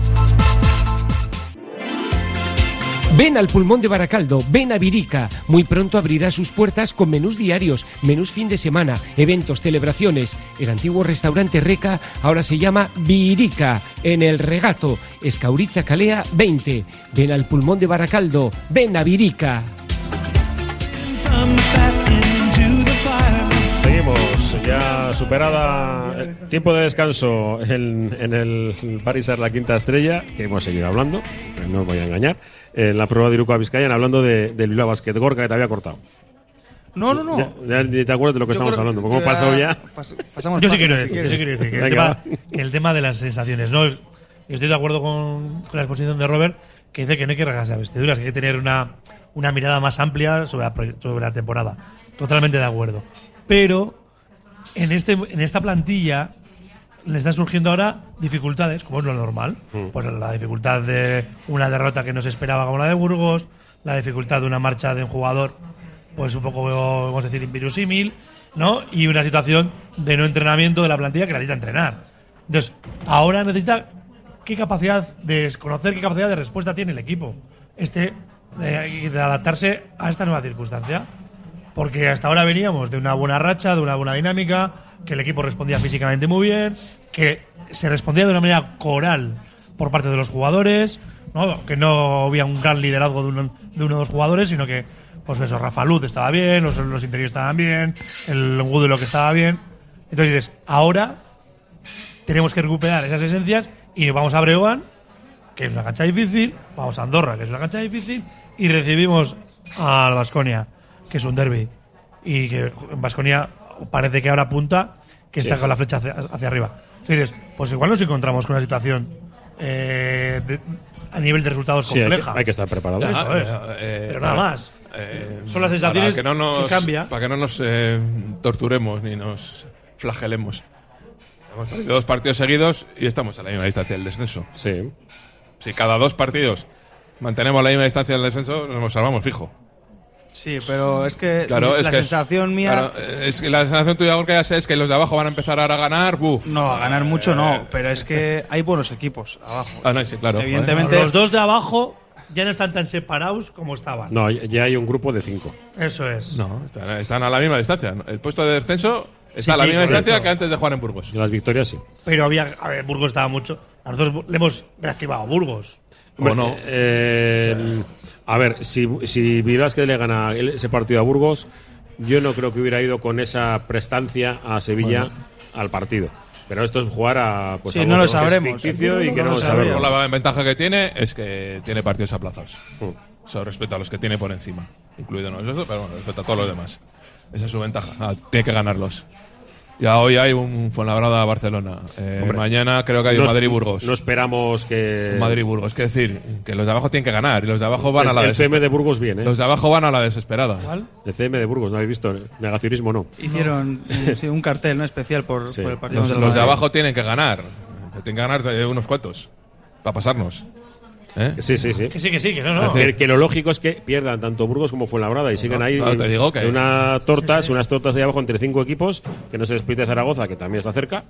Ven al pulmón de Baracaldo, ven a Virica. Muy pronto abrirá sus puertas con menús diarios, menús fin de semana, eventos, celebraciones. El antiguo restaurante Reca ahora se llama Virica, en el regato, Escauriza Calea 20. Ven al pulmón de Baracaldo, ven a Virica. Ya superada el tiempo de descanso en, en el Parisar La Quinta Estrella, que hemos seguido hablando, no os voy a engañar, en la prueba de Iruko a Vizcaya, hablando de, del Bilbao Basket Gorka que te había cortado. No, no, no. Ya, ya ni te acuerdas de lo que Yo estamos hablando, porque hemos que pasado ya. pas- pasamos Yo sí quiero si decir, yo sí quiero decir que, el tema, que el tema de las sensaciones, ¿no? Estoy de acuerdo con, con la exposición de Robert, que dice que no hay que regarse a vestiduras, que hay que tener una, una mirada más amplia sobre la, sobre la temporada. Totalmente de acuerdo. Pero en, este, en esta plantilla le están surgiendo ahora dificultades, como es lo normal. Pues la dificultad de una derrota que no se esperaba como la de Burgos, la dificultad de una marcha de un jugador, pues un poco, vamos a decir, inverosímil, ¿no? Y una situación de no entrenamiento de la plantilla que necesita entrenar. Entonces, ahora necesita qué capacidad de conocer qué capacidad de respuesta tiene el equipo. Este, de, de adaptarse a esta nueva circunstancia. Porque hasta ahora veníamos de una buena racha, de una buena dinámica, que el equipo respondía físicamente muy bien, que se respondía de una manera coral por parte de los jugadores, ¿no? que no había un gran liderazgo de uno, de uno o dos jugadores, sino que, pues eso, Rafa Luz estaba bien, los, los interiores estaban bien, el Gudelo que estaba bien. Entonces dices, ahora tenemos que recuperar esas esencias y vamos a Breogán, que es una cancha difícil, vamos a Andorra, que es una cancha difícil, y recibimos al Vasconia, que es un derby. Y que en Vasconia parece que ahora apunta que está Sí. con la flecha hacia, hacia arriba. Entonces, pues igual nos encontramos con una situación eh, de- a nivel de resultados Sí, hay que, compleja. hay que estar preparado. Eso es. eh, Pero para- nada más. eh, Son las sensaciones para que, no nos, que cambia. Para que no nos eh, torturemos ni nos flagelemos. Hemos perdido dos partidos seguidos y estamos a la misma distancia del descenso. Sí. Si cada dos partidos mantenemos la misma distancia del descenso, nos salvamos fijo. Sí, pero es que Claro, es la que- sensación mía. Claro, eh, es que la sensación tuya, Gorka, ya sé, es que los de abajo van a empezar ahora a ganar. Buf. No, a ganar mucho Eh, no, pero es que hay buenos equipos abajo. Ah, no, sí, claro. Evidentemente- Los dos de abajo ya no están tan separados como estaban. No, ya hay un grupo de cinco. Eso es. No, están, están a la misma distancia. El puesto de descenso está Sí, a la sí, misma correcto. distancia que antes de jugar en Burgos. Y las victorias sí. Pero había. A ver, Burgos estaba mucho. Nosotros le hemos reactivado a Burgos. ¿O no? Eh, a ver, si, si Villasquez le gana ese partido a Burgos, yo no creo que hubiera ido con esa prestancia a Sevilla al partido. Pero esto es jugar a. Pues Sí, algo no lo que es sabremos. ficticio y que no lo sabemos. sabemos. La ventaja que tiene es que tiene partidos aplazados. Mm. Eso respecto a los que tiene por encima, incluido nosotros, pero bueno, respecto a todos los demás. Esa es su ventaja. Ah, tiene que ganarlos. Ya hoy hay un Fuenlabrada-Barcelona. Eh, Hombre, mañana creo que hay No un es- Madrid-Burgos. No esperamos que. Madrid-Burgos. Es decir, que los de abajo tienen que ganar y los de abajo van el, a la el CM desesperada. de Burgos viene. Los de abajo van a la desesperada. El CM de Burgos, ¿no habéis visto? Negacionismo no. Hicieron eh, sí, un cartel no especial por, Sí. por el partido Los, los de abajo tienen que ganar. Tienen que ganar eh, unos cuantos. Para pasarnos. ¿Eh? Que sí, sí, sí. Que sí, que sí, que no, no. Es decir, que lo lógico es que pierdan tanto Burgos como Fuenlabrada y sigan ahí no, te digo que- en una tortas, unas tortas ahí abajo entre cinco equipos, que no se despide Zaragoza, que también está cerca,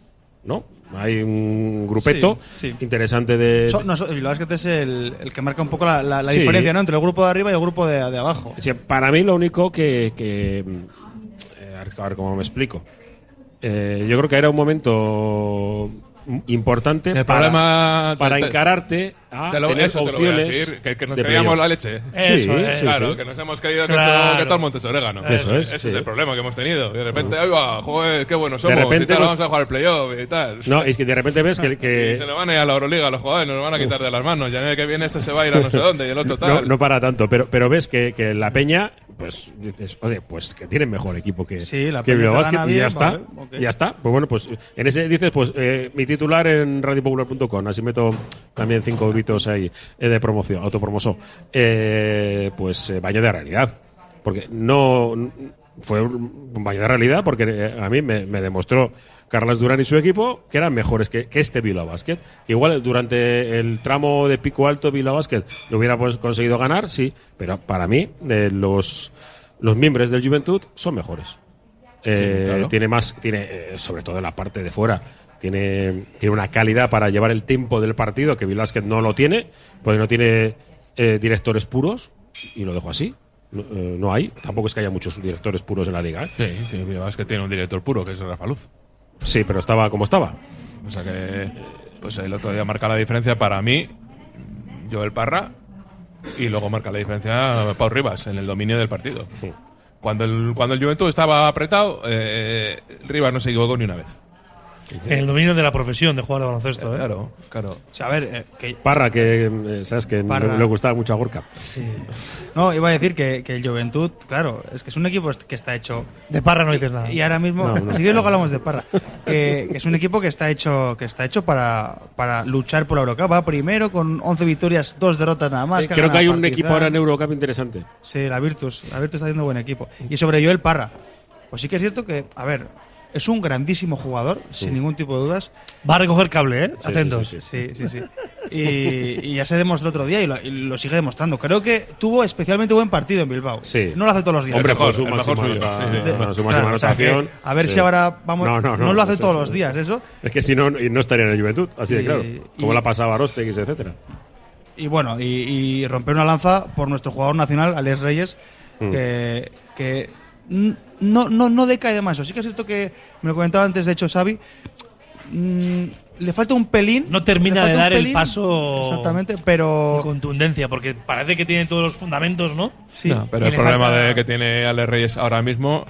¿no? Hay un grupeto Sí, sí. interesante de... So- no, so- el Bilbao Basket es el, el que marca un poco la, la- la Sí. diferencia ¿no? entre el grupo de arriba y el grupo de, de abajo. Para mí lo único que... que eh, a ver, a ver cómo me explico. Eh, yo creo que era un momento importante El para, problema- para te- encararte a Te lo- tener eso te lo voy a opciones decir, que, que nos de creíamos playoff. la leche. Eso Sí, es. claro, sí. que nos hemos creído que, Claro. que todo el monte es orégano. Eso es, Ese sí. es el problema que hemos tenido. Y de repente, ahí va, joder, qué buenos somos. repente y tal, nos- vamos a jugar el playoff y tal. No, es que de repente ves que... que Y se nos van a ir a la Euroliga los jugadores, nos lo van a quitar de las manos. Ya en el que viene este se va a ir a no sé dónde y el otro no, tal. no para tanto, pero, pero ves que, que la Peña, pues dices, oye, pues que tienen mejor equipo que, Sí, la que Bilbao y ya está. vale. Ya está. Pues bueno, pues en ese dices, pues eh, mi titular en radiopopular.com, así meto también cinco gritos ahí eh, de promoción, autopromoso. Eh, pues eh, baño de realidad. Porque no. fue un baño de realidad porque eh, a mí me, me demostró Carlos Durán y su equipo que eran mejores que, que este Bilbao Basket. Igual durante el tramo de pico alto Bilbao Basket lo hubiera pues, conseguido ganar, sí, pero para mí de los, los miembros del Juventud son mejores. Eh, claro. Tiene más, tiene eh, sobre todo en la parte de fuera. Tiene, tiene una calidad para llevar el tiempo del partido que Bilbao Basket no lo tiene, porque no tiene eh, directores puros, y lo dejo así. No, eh, no hay, tampoco es que haya muchos directores puros en la liga. ¿eh? Sí, tiene- es que tiene un director puro, que es Rafa Luz. Sí, pero estaba como estaba. O sea que, pues el otro día marca la diferencia para mí, Joel Parra, y luego marca la diferencia Pau Rivas en el dominio del partido. Cuando el, cuando el Juventud estaba apretado, eh, Rivas no se equivocó ni una vez. En el dominio de la profesión de jugar al baloncesto, ¿eh? Claro, claro. O sea, a ver, eh, que, Parra, que eh, sabes que Parra. le, le gustaba mucho a Gorka. Sí. no, iba a decir que, que el Juventud, claro, es que es un equipo que está hecho. De Parra no dices nada. Y ahora mismo, No, no. si quieres luego hablamos de Parra, que, que es un equipo que está hecho, que está hecho para, para luchar por la Eurocup. Va primero con 11 victorias, dos derrotas nada más. Eh, creo que hay un equipo ahora en Eurocup interesante. Sí, la Virtus. La Virtus está haciendo buen equipo. Y sobre Joel Parra, pues sí que es cierto que, a ver, es un grandísimo jugador, sin ningún tipo de dudas. Va a recoger cable, ¿eh? Sí, Atentos. sí, Sí, sí, sí. Y, y ya se demostró el otro día y lo, y lo sigue demostrando. Creo que tuvo especialmente buen partido en Bilbao. Sí. No lo hace todos los días. Hombre, mejor, fue su mejor máxima suyo. nota- Sí, sí. bueno, su Claro, máxima o sea que anotación. a ver Sí. si ahora vamos. No, no, no, lo hace todos sí. los días, eso. Es que si no, y no estaría en el Juventud, así de claro. Como y- la pasaba a Rostegui, etcétera. Y bueno, y, y romper una lanza por nuestro jugador nacional, Alex Reyes, Mm. que, que no, no, no decae demasiado. Sí que es cierto que, me lo comentaba antes, de hecho, Xavi, mm, le falta un pelín. No termina de dar el paso Exactamente, de pero. contundencia, porque parece que tiene todos los fundamentos, ¿no? Sí, No, pero el le problema falta- de que tiene Alex Reyes ahora mismo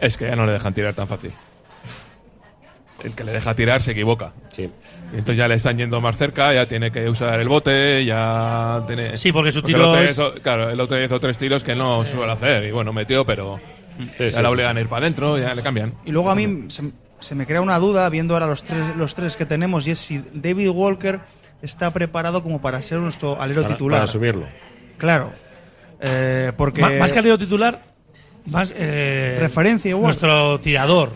es que ya no le dejan tirar tan fácil. El que le deja tirar se equivoca. Sí. Y entonces ya le están yendo más cerca, ya tiene que usar el bote, ya tiene... Sí, porque su el tiro otro día es- hizo- claro, el otro hizo tres tiros que no suele hacer. Y bueno, metió, pero Sí, ya sí, la sí, obligan a ir para adentro, ya le cambian. Y luego a mí se, se me crea una duda viendo ahora los tres, los tres que tenemos y es si David Walker está preparado como para ser nuestro alero Para, titular. para asumirlo. Claro. Eh, porque más que alero titular, más. eh, Referencia igual. Nuestro tirador.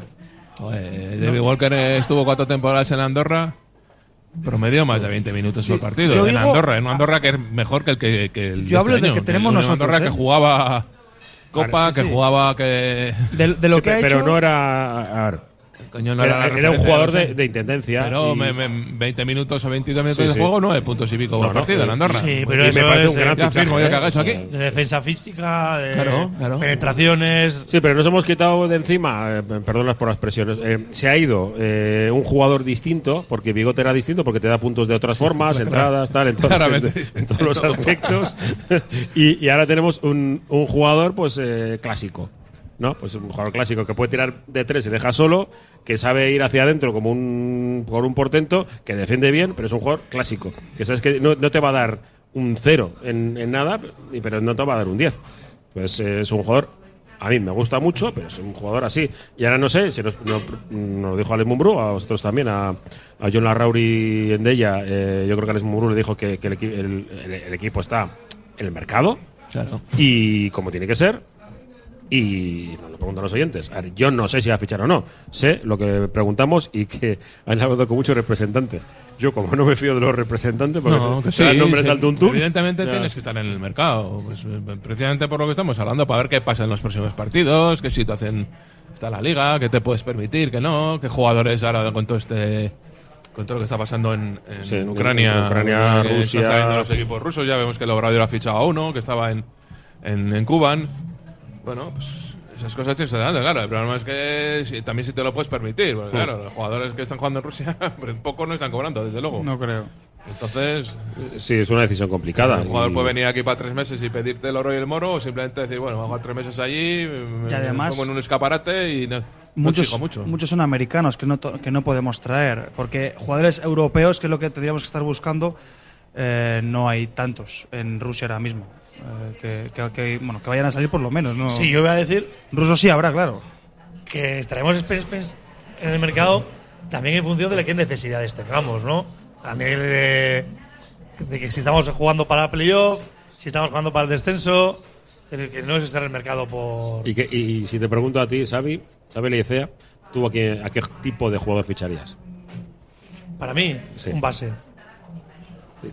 Eh, David Walker eh, estuvo cuatro temporadas en Andorra, promedió más de 20 minutos por partido. En digo- Andorra, en una Andorra que es mejor que el que, que el Yo hablo este de año, que tenemos una nosotros, Andorra ¿eh? que jugaba Copa, que sí. jugaba que. de, de lo Sí, que ha pero hecho. no era. Coño, no era, un jugador no sé. de, de intendencia. Pero y- me- me- 20 minutos o 22 minutos Sí, de sí. juego, 9 puntos y pico por No, partido en eh, Andorra. Sí, y pero me parece es, un gran fichaje, firmo yo que haga eso O sea, aquí. De defensa física, de Claro, claro. penetraciones. Sí, pero nos hemos quitado de encima, eh, perdón por las presiones, eh, se ha ido eh, un jugador distinto, porque Bigote era distinto, porque te da puntos de otras formas, entradas, tal, en, todo- Claramente. en todos los aspectos. y, y ahora tenemos un, un jugador pues eh, clásico. ¿no? Pues un jugador clásico que puede tirar de tres y deja solo, que sabe ir hacia adentro como un, por un portento, que defiende bien, pero es un jugador clásico. Que sabes que no, no te va a dar un cero en, en nada, pero no te va a dar un 10. Pues eh, es un jugador a mí me gusta mucho, pero es un jugador así. Y ahora no sé, se nos, no- nos lo dijo Alex Mumbrú, a vosotros también, a, a John Larrauri en Della. eh, yo creo que Alex Mumbrú le dijo que, que el, equi- el- el- el equipo está en el mercado. Y como tiene que ser. Y nos lo preguntan los oyentes. A ver, yo no sé si va a fichar o no. Sé lo que preguntamos y que han hablado con muchos representantes. Yo, como no me fío de los representantes, porque No, que te dan sí, nombres sí. al tuntún, Evidentemente ya. tienes que estar en el mercado. Pues, eh, precisamente por lo que estamos hablando, para ver qué pasa en los próximos partidos, qué situación está la liga, qué te puedes permitir, qué no, qué jugadores ahora con todo este. Con todo lo que está pasando en, en Sí, Ucrania, en Ucrania, que están Rusia. saliendo los equipos rusos. Ya vemos que el Obrador ha fichado a uno, que estaba en, en, en Cuban. Bueno, pues esas cosas tienes que dar, claro. El problema es que si- también si te lo puedes permitir. Porque, claro, los jugadores que están jugando en Rusia, poco no están cobrando, desde luego. No creo. Entonces, Sí, es una decisión complicada. el jugador Y- puede venir aquí para tres meses y pedirte el oro y el moro, o simplemente decir, bueno, vamos a tres meses allí, me- Y además- me pongo en un escaparate y no, Muchos, mucho. muchos son americanos que no, to- que no podemos traer, porque jugadores europeos, que es lo que tendríamos que estar buscando, eh, no hay tantos en Rusia ahora mismo. Eh, que, que- que, bueno, que vayan a salir por lo menos. ¿no? Sí, yo voy a decir Rusos sí habrá, claro. que estaremos en el mercado también en función de la qué necesidades tengamos, ¿no? A nivel de, de que si estamos jugando para playoff, si estamos jugando para el descenso, que no es estar en el mercado por. Y, que, y si te pregunto a ti, Xavi, Xavi Leicea, ¿tú a qué, a qué tipo de jugador ficharías? Para mí, Sí. un base.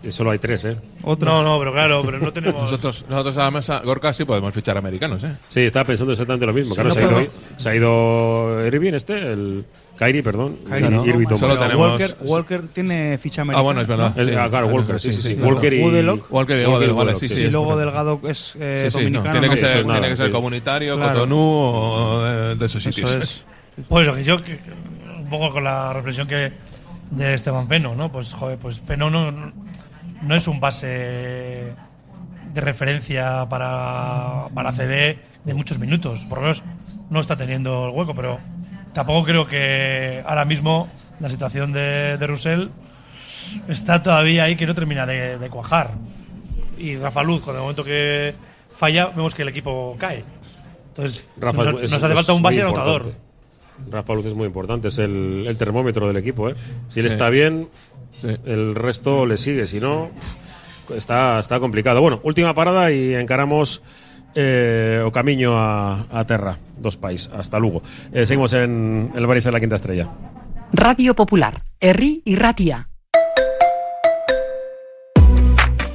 Solo hay tres, ¿eh? No, no, pero claro, pero no tenemos. Nosotros, nosotros además a Gorka sí podemos fichar americanos, ¿eh? Sí, estaba pensando exactamente lo mismo. Sí, claro, no se, ha ido, se ha ido Irving este, el Kyrie, perdón. Kyrie, y Irving. Solo tenemos- Walker, Walker tiene ficha americana. Ah, bueno, es verdad. Sí. ah, claro, Walker, sí, sí, sí. Walker y Woodlock. Walker y y vale, sí, sí. Y luego. Delgado es eh, Sí, sí, no, dominicano. tiene que ser, nada, tiene que ser comunitario, Claro. Cotonú o de, de esos sitios. Eso es. Pues lo que yo, que- un poco con la reflexión que de Esteban Peno, ¿no? Pues, joder, pues Peno no, no es un base de referencia para, para CD de muchos minutos. Por lo menos no está teniendo el hueco, pero tampoco creo que ahora mismo la situación de, de Russell está todavía ahí que no termina de, de cuajar. Y Rafa Luz, con el momento que falla, vemos que el equipo cae. Entonces, Rafa no- es- nos hace falta un base anotador. Rafa Luz es muy importante, es el, el termómetro del equipo. ¿eh? Si él Sí. está bien, Sí. el resto le sigue. Si no, está, está complicado. Bueno, última parada y encaramos eh, o camino a, a Terra, dos países, hasta Lugo. Eh, seguimos en el Baris de la Quinta Estrella. Radio Popular, Herri y Ratia.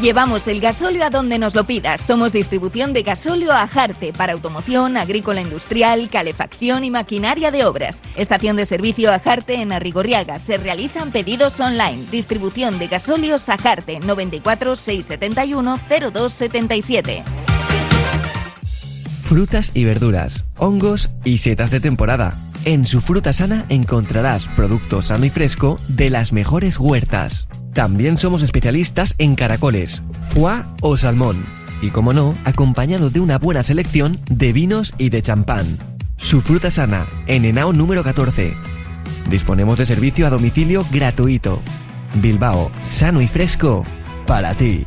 Llevamos el gasóleo a donde nos lo pidas. Somos distribución de gasóleo a Jarte para automoción, agrícola industrial, calefacción y maquinaria de obras. Estación de servicio a Jarte en Arrigorriaga. Se realizan pedidos online. Distribución de gasóleos a Jarte 94 671 0277. Frutas y verduras, hongos y setas de temporada. En su fruta sana encontrarás producto sano y fresco de las mejores huertas. También somos especialistas en caracoles, foie o salmón. Y como no, acompañado de una buena selección de vinos y de champán. Su fruta sana, en Henao número 14. Disponemos de servicio a domicilio gratuito. Bilbao, sano y fresco, para ti.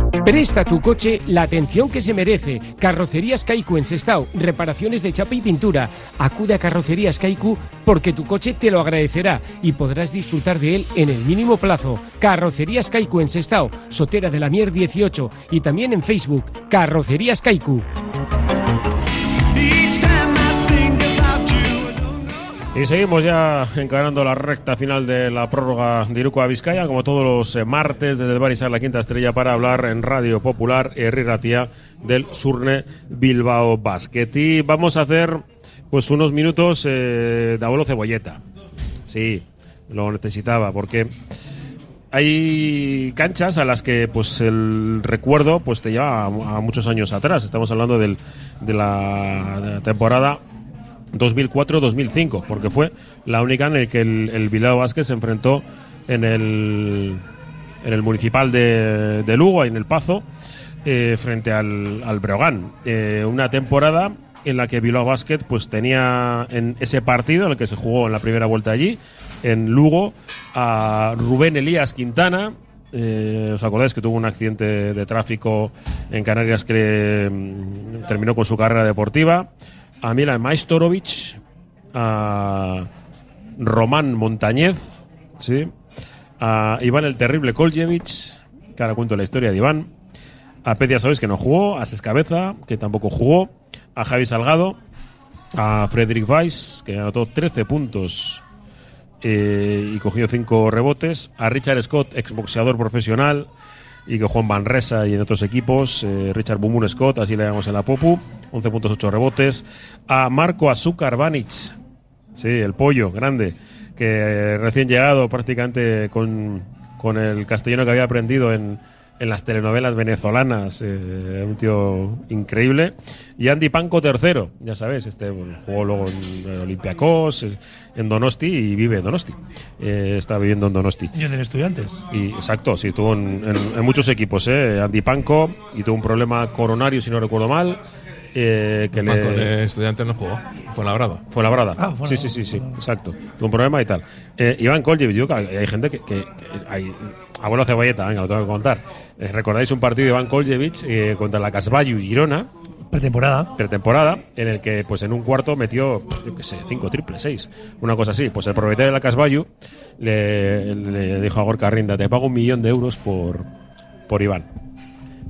Presta tu coche la atención que se merece. Carrocerías Kaiku en Sestao, reparaciones de chapa y pintura. Acude a Carrocerías Kaiku porque tu coche te lo agradecerá y podrás disfrutar de él en el mínimo plazo. Carrocerías Kaiku en Sestao, Sotera de la Mier 18 y también en Facebook, Carrocerías Kaiku. Y seguimos ya encarando la recta final de la prórroga de Iruko a Vizcaya, como todos los eh, martes desde el Barisar la Quinta Estrella para hablar en Radio Popular Herri del Surne Bilbao Basket. Y vamos a hacer pues unos minutos eh, de abuelo cebolleta. Sí, lo necesitaba porque hay canchas a las que pues el recuerdo pues te lleva a, a muchos años atrás. Estamos hablando del- de la temporada 2004-2005, porque fue la única en la que el, el Bilbao Vázquez se enfrentó en el, en el municipal de, de Lugo, en el Pazo, eh, frente al, al Breogán. Eh, una temporada en la que Bilbao Basket pues tenía en ese partido en el que se jugó en la primera vuelta allí, en Lugo, a Rubén Elías Quintana, eh, ¿Os acordáis que tuvo un accidente de tráfico en Canarias que mm, terminó con su carrera deportiva? A Milan Majstorovic, a Román Montañez, ¿sí? a Iván el Terrible Koljevich, que ahora cuento la historia de Iván, a Pedia Sabes que no jugó, a Sescabeza, que tampoco jugó, a Javi Salgado, a Frederick Weiss, que anotó 13 puntos eh, y cogió 5 rebotes, a Richard Scott, exboxeador profesional, y que jugó en Manresa y en otros equipos, eh, Richard Bumun Scott, así le llamamos en la Popu, 11.8 rebotes, a Marco Azúcar Vanic, Sí, el pollo, grande, que recién llegado prácticamente con, con el castellano que había aprendido en, en las telenovelas venezolanas, eh, un tío increíble. Y Andy Panco tercero, ya sabes, este bueno, jugó luego en eh, Olympiacos, eh, en Donosti y vive en Donosti. Eh, está viviendo en Donosti. Y en Estudiantes. Y, exacto, sí, estuvo en, en- en muchos equipos, ¿eh? Andy Panco, y tuvo un problema coronario, si no recuerdo mal. eh, que le, de estudiantes no jugó. Fue labrado. fue labrada. Ah, fue sí, sí, sí, sí, exacto. Tuvo un problema y tal. Eh, Iván Koljevic, yo, hay hay gente que. que- que hay, abuelo Cebolleta, venga, lo tengo que contar. Eh, ¿Recordáis un partido de Iván Koljevic eh, contra la Casballo y Girona? Pretemporada. Pretemporada, en el que, pues en un cuarto metió, yo qué sé, cinco triples, seis, una cosa así. Pues el propietario de la Casballo le, le dijo a Gorka Rinda: Te pago un millón de euros por, por Iván.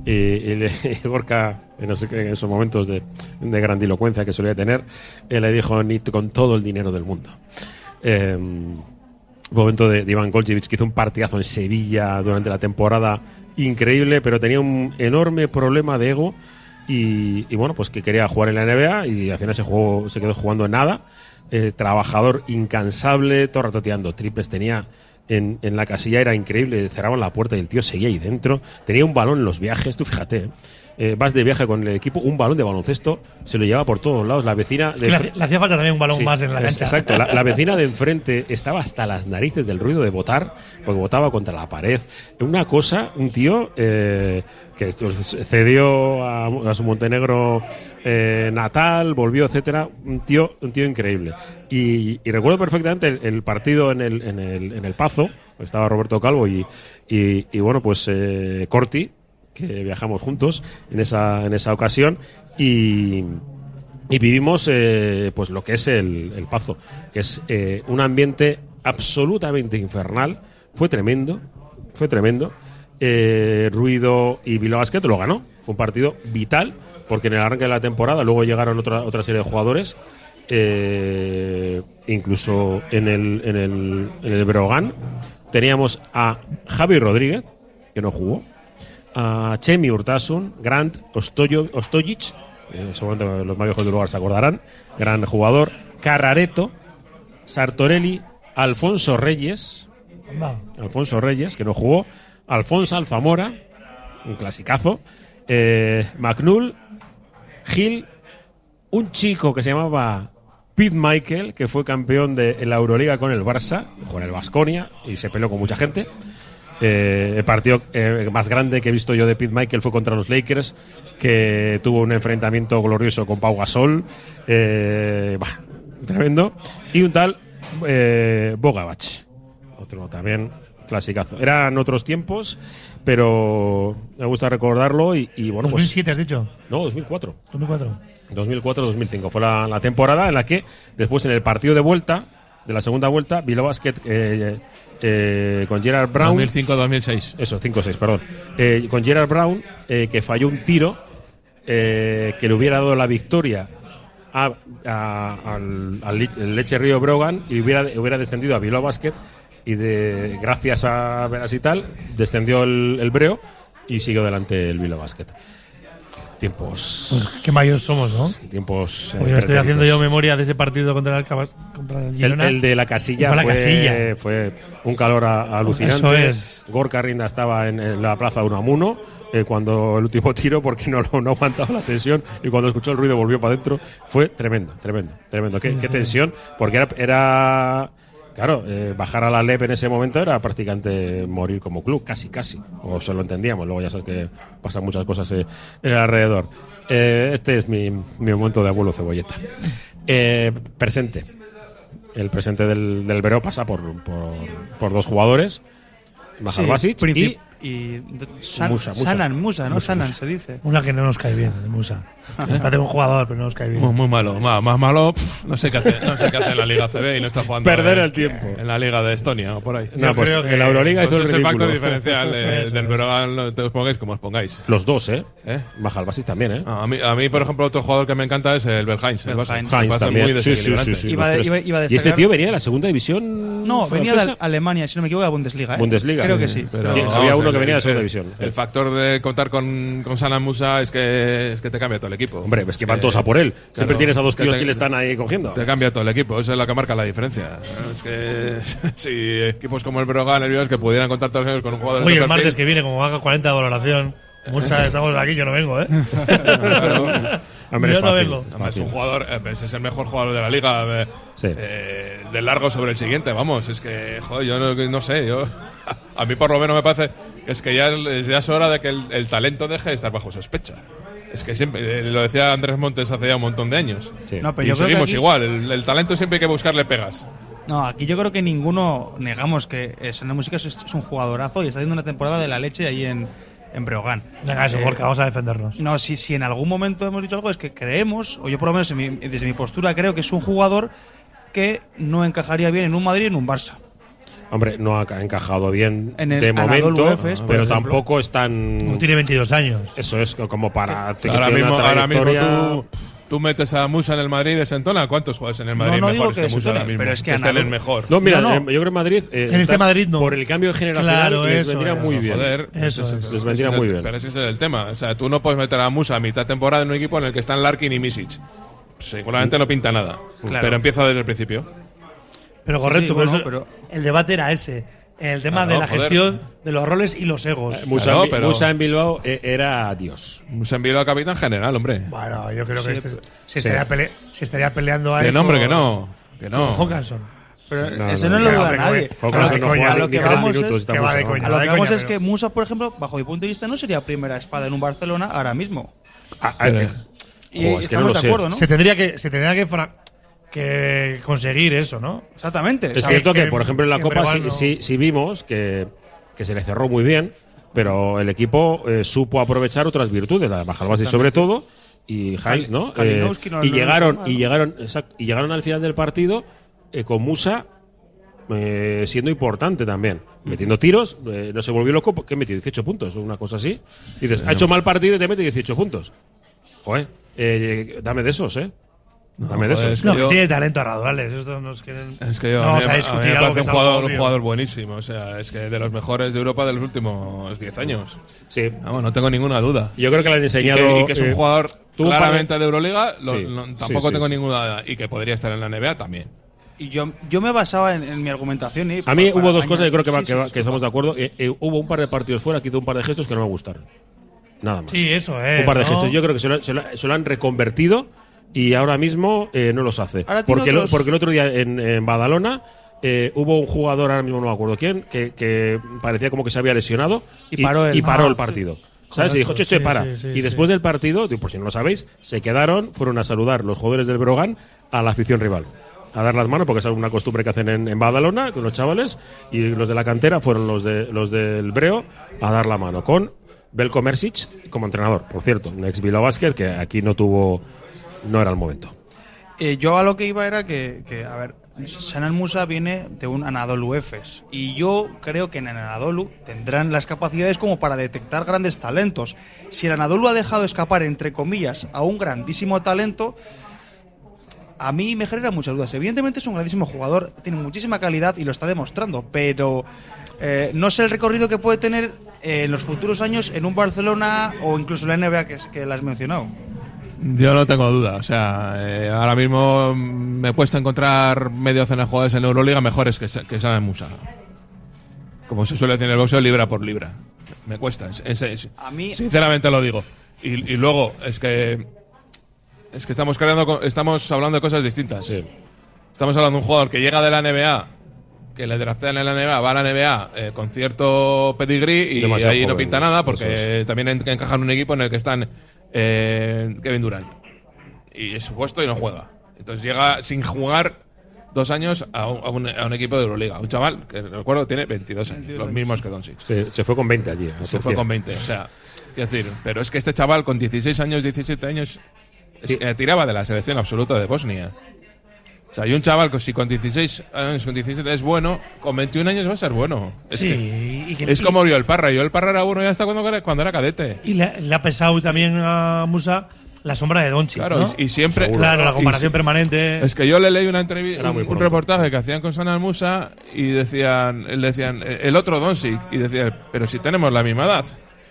Y, y le- y Gorka, en no sé qué, en esos momentos de, de grandilocuencia que solía tener, eh, le dijo ni con todo el dinero del mundo. Eh, momento de, de Iván Goljevic que hizo un partidazo en Sevilla durante la temporada increíble, pero tenía un enorme problema de ego y, y bueno, pues que quería jugar en la NBA y al final se, jugó, se quedó jugando en nada. Eh, trabajador incansable, todo el rato tirando triples, tenía en, en la casilla, era increíble, cerraban la puerta y el tío seguía ahí dentro. Tenía un balón en los viajes, tú fíjate, ¿eh? Eh, vas de viaje con el equipo, un balón de baloncesto, se lo llevaba por todos lados. La vecina. Es que de le, hacía- le hacía falta también un balón Sí, más en la es- cancha. Exacto, la, la vecina de enfrente estaba hasta las narices del ruido de votar, porque votaba contra la pared. Una cosa, un tío eh, que cedió a, a su Montenegro eh, natal, volvió, etcétera. Un tío, un tío increíble. Y, y recuerdo perfectamente el, el partido en el, en, el, en el Pazo, estaba Roberto Calvo y, y, y bueno, pues eh, Corti, que viajamos juntos en esa, en esa ocasión. Y, y vivimos eh, pues lo que es el, el Pazo, que es eh, un ambiente absolutamente infernal. Fue tremendo, fue tremendo. Eh, Ruido y Bilbao Basket lo ganó. Fue un partido vital, porque en el arranque de la temporada luego llegaron otra, otra serie de jugadores. incluso en el, en el, en el Brogan teníamos a Javi Rodríguez, que no jugó, a Chemi Urtasun, Grant Ostoyo, Ostojic, eh, seguramente los más viejos del lugar se acordarán, gran jugador, Carrareto, Sartorelli, Alfonso Reyes. Alfonso Reyes, que no jugó, Alfonso Alzamora, un clasicazo, eh, McNull, Gil, un chico que se llamaba Pete Michael, que fue campeón de la Euroliga con el Barça, con el Vasconia, y se peleó con mucha gente. Eh, el partido eh, más grande que he visto yo de Pete Michael fue contra los Lakers, que tuvo un enfrentamiento glorioso con Pau Gasol. Eh, bah, tremendo. Y un tal eh, Bogavach. Otro también clasicazo. Eran otros tiempos, pero me gusta recordarlo. Y, y bueno, pues. 2007 has dicho. No, 2004. 2004. 2004-2005. Fue la, la temporada en la que después en el partido de vuelta, de la segunda vuelta, Bilbao Basket eh, eh, con Gerard Brown. 2005-2006. Eso, 5-6, perdón. Eh, con Gerard Brown, eh, que falló un tiro eh, que le hubiera dado la victoria a- a- al, Leche Río Brogan y hubiera, hubiera descendido a Bilbao Basket y de gracias a Veras y tal descendió el, el Breo y siguió delante el Bilbao Basket. Tiempos. Pues qué mayores somos, ¿no? Tiempos. eh, Porque me estoy haciendo yo memoria de ese partido contra el, contra el Girona. el de la casilla Fue fue, la casilla. fue un calor a- alucinante. Eso es. Gorka Rinda estaba en, en la plaza uno a uno eh, cuando el último tiro porque no, no aguantaba la tensión y cuando escuchó el ruido volvió para adentro. Fue tremendo, tremendo, tremendo. qué, Sí, qué sí. tensión, porque era, era claro, eh, bajar a la LEP en ese momento era prácticamente morir como club, casi, casi. O se lo entendíamos, luego ya sabes que pasan muchas cosas eh, en el alrededor. Eh, este es mi, mi momento de abuelo cebolleta. Eh, presente. El presente del, del Vereo pasa por, por, por dos jugadores, Mahar Basic y y San- Musa, Musa. Sanan, Musa, ¿no? Musa, Sanan Musa. se dice. Una que no nos cae bien, Musa. Parece un jugador, pero no nos cae bien. Muy, muy malo, más, más malo, pf, no sé qué hace, no sé qué hace en la Liga CB y no está jugando Perder en, el tiempo. en la Liga de Estonia o por ahí. No, pues en la Euroliga hizo Pues el es el factor ridículo. diferencial de- Eso del. Verón, no te os pongáis como os pongáis. los dos, ¿eh? ¿Eh? Mahar Basic también, ¿eh? A mí, a mí, por ejemplo, otro jugador que me encanta es el Belhains. El parece también. muy Sí, sí, desequilibrante. sí, sí, Iba de- iba- iba y este tío venía de la segunda división No, venía de francesa. Alemania, si no me equivoco, de la Bundesliga. ¿eh? Bundesliga. Creo que sí. Pero había uno que venía de segunda el- división. El factor de contar con, con Salah Musa es que, es que te cambia todo el equipo. Hombre, es que van todos a por él. Siempre tienes a dos tíos que le están ahí cogiendo. Te cambia todo el equipo, eso es lo que marca la diferencia. Es que si equipos como el Brogan, el que pudieran contar todos los años con un jugador de Oye, el perfil, martes que viene, como haga 40 de valoración, Musa, estamos aquí, yo no vengo, ¿eh? Claro. Hombre, es yo no fácil, vengo. es Además, es fácil. un jugador, eh, pues, es el mejor jugador de la liga. eh, Sí. eh, de largo sobre el siguiente, vamos. Es que, joder, yo no, no sé. yo A mí, por lo menos, me parece es que ya, es- ya es hora de que el, el talento deje de estar bajo sospecha. Es que siempre, eh, lo decía Andrés Montes hace ya un montón de años. Sí. No, pero y yo seguimos aquí- igual. El, el talento siempre hay que buscarle pegas. No, aquí yo creo que ninguno negamos que eh, Sonia Música es, es un jugadorazo y está haciendo una temporada de la leche ahí en, en Breogán. Venga, eso, Eh, Gorka, vamos a defendernos. No, si, si en algún momento hemos dicho algo es que creemos, o yo por lo menos en mi- desde mi postura creo que es un jugador que no encajaría bien en un Madrid y en un Barça. Hombre, no ha ca- encajado bien En el de momento, pero ejemplo. tampoco es tan. Como tiene 22 años. Eso es como para. que ahora mismo, ahora mismo tú, tú metes a Musa en el Madrid y desentona. ¿Cuántos jugadores en el Madrid no digo mejores que que, Musa ahora mismo? pero es que este Anadolu- es el mejor. No, mira, No, no. eh, yo creo que en Madrid. eh, En este Madrid no. Por el cambio generacional Claro, les eso vendría es. muy bien. Joder, Eso ese- es. Les vendría muy bien. Pero ese es el tema. O sea, tú no puedes meter a Musa a mitad temporada en un equipo en el que están Larkin y Misic. Seguramente no pinta nada. Claro. Pero empieza desde el principio. Pero correcto, sí, pero, bueno, eso- pero- el debate era ese. El tema Claro, de la joder. gestión de los roles y los egos. Musa, Claro, en, pero- Musa en Bilbao eh, era Dios. Musa envió a capitán general, hombre. Bueno, yo creo que Sí, este- se, estaría pele- se estaría peleando ahí. Que no, hombre, que no. Que no. Hawkinson. Pero No, eso no, no, lo duda nadie. A lo no que- juega a lo ni que tres vamos minutos, es- que va Musa, de ¿no? coña. A lo que de vamos coña, es pero- que Musa, por ejemplo, bajo mi punto de vista, no sería primera espada en un Barcelona ahora mismo. Ah, ah, eh, Y jo, es que no estamos de sé. acuerdo, ¿no? Se tendría que, se tendría que, fra- que conseguir eso, ¿no? Exactamente. Es O sea, cierto que, que- por ejemplo, en la Copa sí, no- sí- sí vimos que, que se le cerró muy bien, pero el equipo eh, supo aprovechar otras virtudes, la de Bajalbasi sobre todo, y Heinz, ¿no? Eh, no- y no llegaron, y ¿no? llegaron, exacto, y llegaron al final del partido eh, con Musa eh, siendo importante también, metiendo tiros, eh, no se volvió loco, que metió 18 puntos, o una cosa así. Y dices, ha hecho mal partido y te mete 18 puntos. Joder, eh, dame de esos, ¿eh? Dame de joder, esos. es No, que que yo- tiene talento a raudales. Esto no es que. Es que yo, no a mí vamos me- a a mí discutir me algo parece que un jugador, un jugador buenísimo. O sea, es que de los mejores de Europa de los últimos 10 años. Sí. Vamos, no tengo ninguna duda. Yo creo que le han Y enseñado. que, y que es un eh, jugador claramente de Euroliga, lo- Sí, no- tampoco sí, tengo sí. ninguna duda. Y que podría estar en la NBA también. Y yo, yo me basaba en, en mi argumentación. Y A mí hubo dos cosas, yo creo que, va- que, sí, va- que estamos de acuerdo. Eh, eh, hubo un par de partidos fuera que hizo un par de gestos que no me gustaron. Nada más. Sí, eso es. un par de ¿no? gestos. Yo creo que se lo, se lo- se lo han reconvertido y ahora mismo eh, no los hace. Porque, lo- otros- porque el otro día en, en Badalona eh, hubo un jugador, ahora mismo no me acuerdo quién, que, que parecía como que se había lesionado Y paró el- paró Ah, el partido. ¿Sabes? Y dijo, che, che, sí, para. sí, sí, y después del partido, por si no lo sabéis, se quedaron, fueron a saludar los jugadores del Brogan a la afición rival. A dar las manos, porque es una costumbre que hacen en, en Badalona con los chavales. Y los de la cantera fueron los, de, los del Breo a dar la mano. Con Belko Mersic como entrenador, por cierto. Un ex Bilbao Basket que aquí no tuvo. No era el momento. Eh, yo a lo que iba era que, que, a ver, Sanan Musa viene de un Anadolu Efes y yo creo que en el Anadolu tendrán las capacidades como para detectar grandes talentos. Si el Anadolu ha dejado escapar, entre comillas, a un grandísimo talento, a mí me genera muchas dudas. Evidentemente es un grandísimo jugador, tiene muchísima calidad y lo está demostrando, pero eh, no sé el recorrido que puede tener eh, en los futuros años en un Barcelona o incluso la NBA que, que la has mencionado. Yo no tengo duda. O sea, eh, ahora mismo me cuesta encontrar medio docena de jugadores en Euroliga mejores que, que Sanan Musa. Como se suele decir en el boxeo, libra por libra. Me cuesta. es- es- es- A mí- sinceramente lo digo. Y, y luego, es que. Es que estamos creando, co- estamos hablando de cosas distintas. Estamos hablando de un jugador que llega de la NBA, que le draftean en la NBA, va a la NBA eh, con cierto pedigrí y Demasiado ahí no pinta nada porque es. también en- encaja en un equipo en el que están eh, Kevin Durant. Y es su puesto y no juega. Entonces llega sin jugar dos años a un, a un- a un equipo de Euroliga. Un chaval que, recuerdo, tiene 22 años, los mismos que Doncic. Se, se fue con 20 allí. Se fue con 20, o sea, quiero decir, pero es que este chaval con 16 años, 17 años, es- eh, tiraba de la selección absoluta de Bosnia. O sea, hay un chaval que si con 16 años, con 17 es bueno, con 21 años va a ser bueno. Es, Sí, que- y que- es y- como Oriol Parra. Oriol Parra era bueno ya hasta cuando, era- cuando era cadete. Y le, le ha pesado también a Musa la sombra de Donchi. Claro, ¿no? y, y siempre. Claro, la comparación y permanente. Es que yo le leí una entrevista, un, reportaje que hacían con Sana Musa y decían, le decían el otro Doncic y decían, pero si tenemos la misma edad,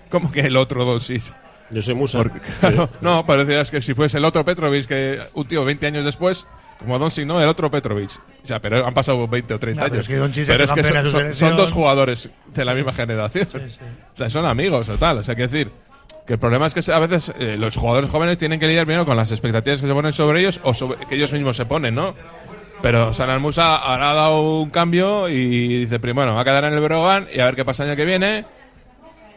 ¿cómo que el otro Doncic? Yo soy Musa. Porque, claro, no, parecía es que si fuese el otro Petrovic, que un tío 20 años después, como Doncic, no, el otro Petrovic. O sea, pero han pasado 20 o 30 Ya, pero años. es que Pero es que son, dos jugadores de la misma generación. O sea, son amigos o tal. O sea, que decir que el problema es que a veces eh, los jugadores jóvenes tienen que lidiar primero con las expectativas que se ponen sobre ellos o sobre, que ellos mismos se ponen, ¿no? Pero San Almusa ahora ha dado un cambio y dice, primero, va a quedar en el Brogan y a ver qué pasa el año que viene.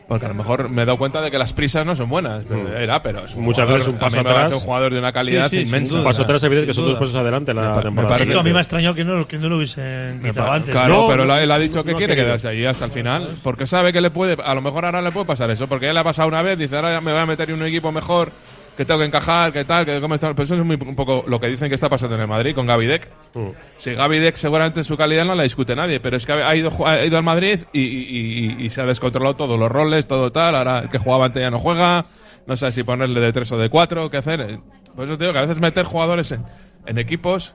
Porque a lo mejor me he dado cuenta de que las prisas no son buenas. Era, pero es un Mm. Muchas jugador- veces un a paso me atrás. un jugador de una calidad Sí, sí, inmensa. duda. Paso atrás, evidente, que son dos pasos adelante la Me me temporada parece De hecho, a mí me ha extrañado que no, que no lo hubiesen me quitado antes. Claro, No, pero no, él ha dicho que no quiere quedarse ahí hasta el final. Porque sabe que le puede, a lo mejor ahora le puede pasar eso. Porque le ha pasado una vez, dice, ahora me voy a meter en un equipo mejor, que tengo que encajar, que tal, que cómo está. Pero eso es muy- un poco lo que dicen que está pasando en el Madrid con Gaby Deck. Mm. Si Gaby Deck seguramente su calidad no la discute nadie, pero es que ha ido, ha ido al Madrid y, y- y- y se ha descontrolado todos los roles, todo tal. Ahora el que jugaba antes ya no juega. No sé si ponerle de tres o de cuatro, qué hacer. Por eso te digo que a veces meter jugadores en, en equipos,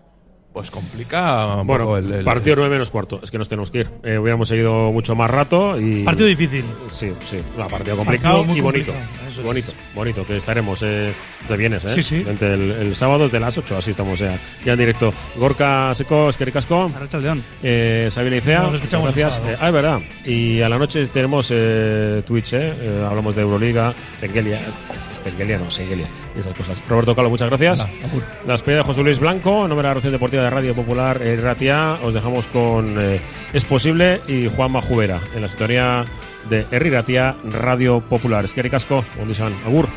pues complica un Bueno, poco el, el- partido 9 menos cuarto. Es que nos tenemos que ir. Eh, hubiéramos seguido mucho más rato y. Partido difícil. Sí, sí. Un partido complicado Partido muy y bonito. complicado, eso bonito, bonito. Que estaremos. Eh, te vienes, ¿eh? Sí, sí. Entre el, el sábado desde las 8, así estamos ya, ya en directo. Gorka Seco, Esquericasco. León. Eh, Sabina Icea. Nos escuchamos el gracias. sábado. Eh, ah, es verdad. Y a la noche tenemos eh, Twitch, ¿eh? Eh, Hablamos de Euroliga, Tengelia. Es, es Tengelia, no, Sengelia. Y esas cosas. Roberto Calo, muchas gracias. La despedida de José Luis Blanco, en nombre de la Relación Deportiva de Radio Popular eh, Ratia. Os dejamos con eh, Es Posible y Juan Majubera en la sintonía de Herri Ratia Radio Popular. Esquericasco, buen día, Agur.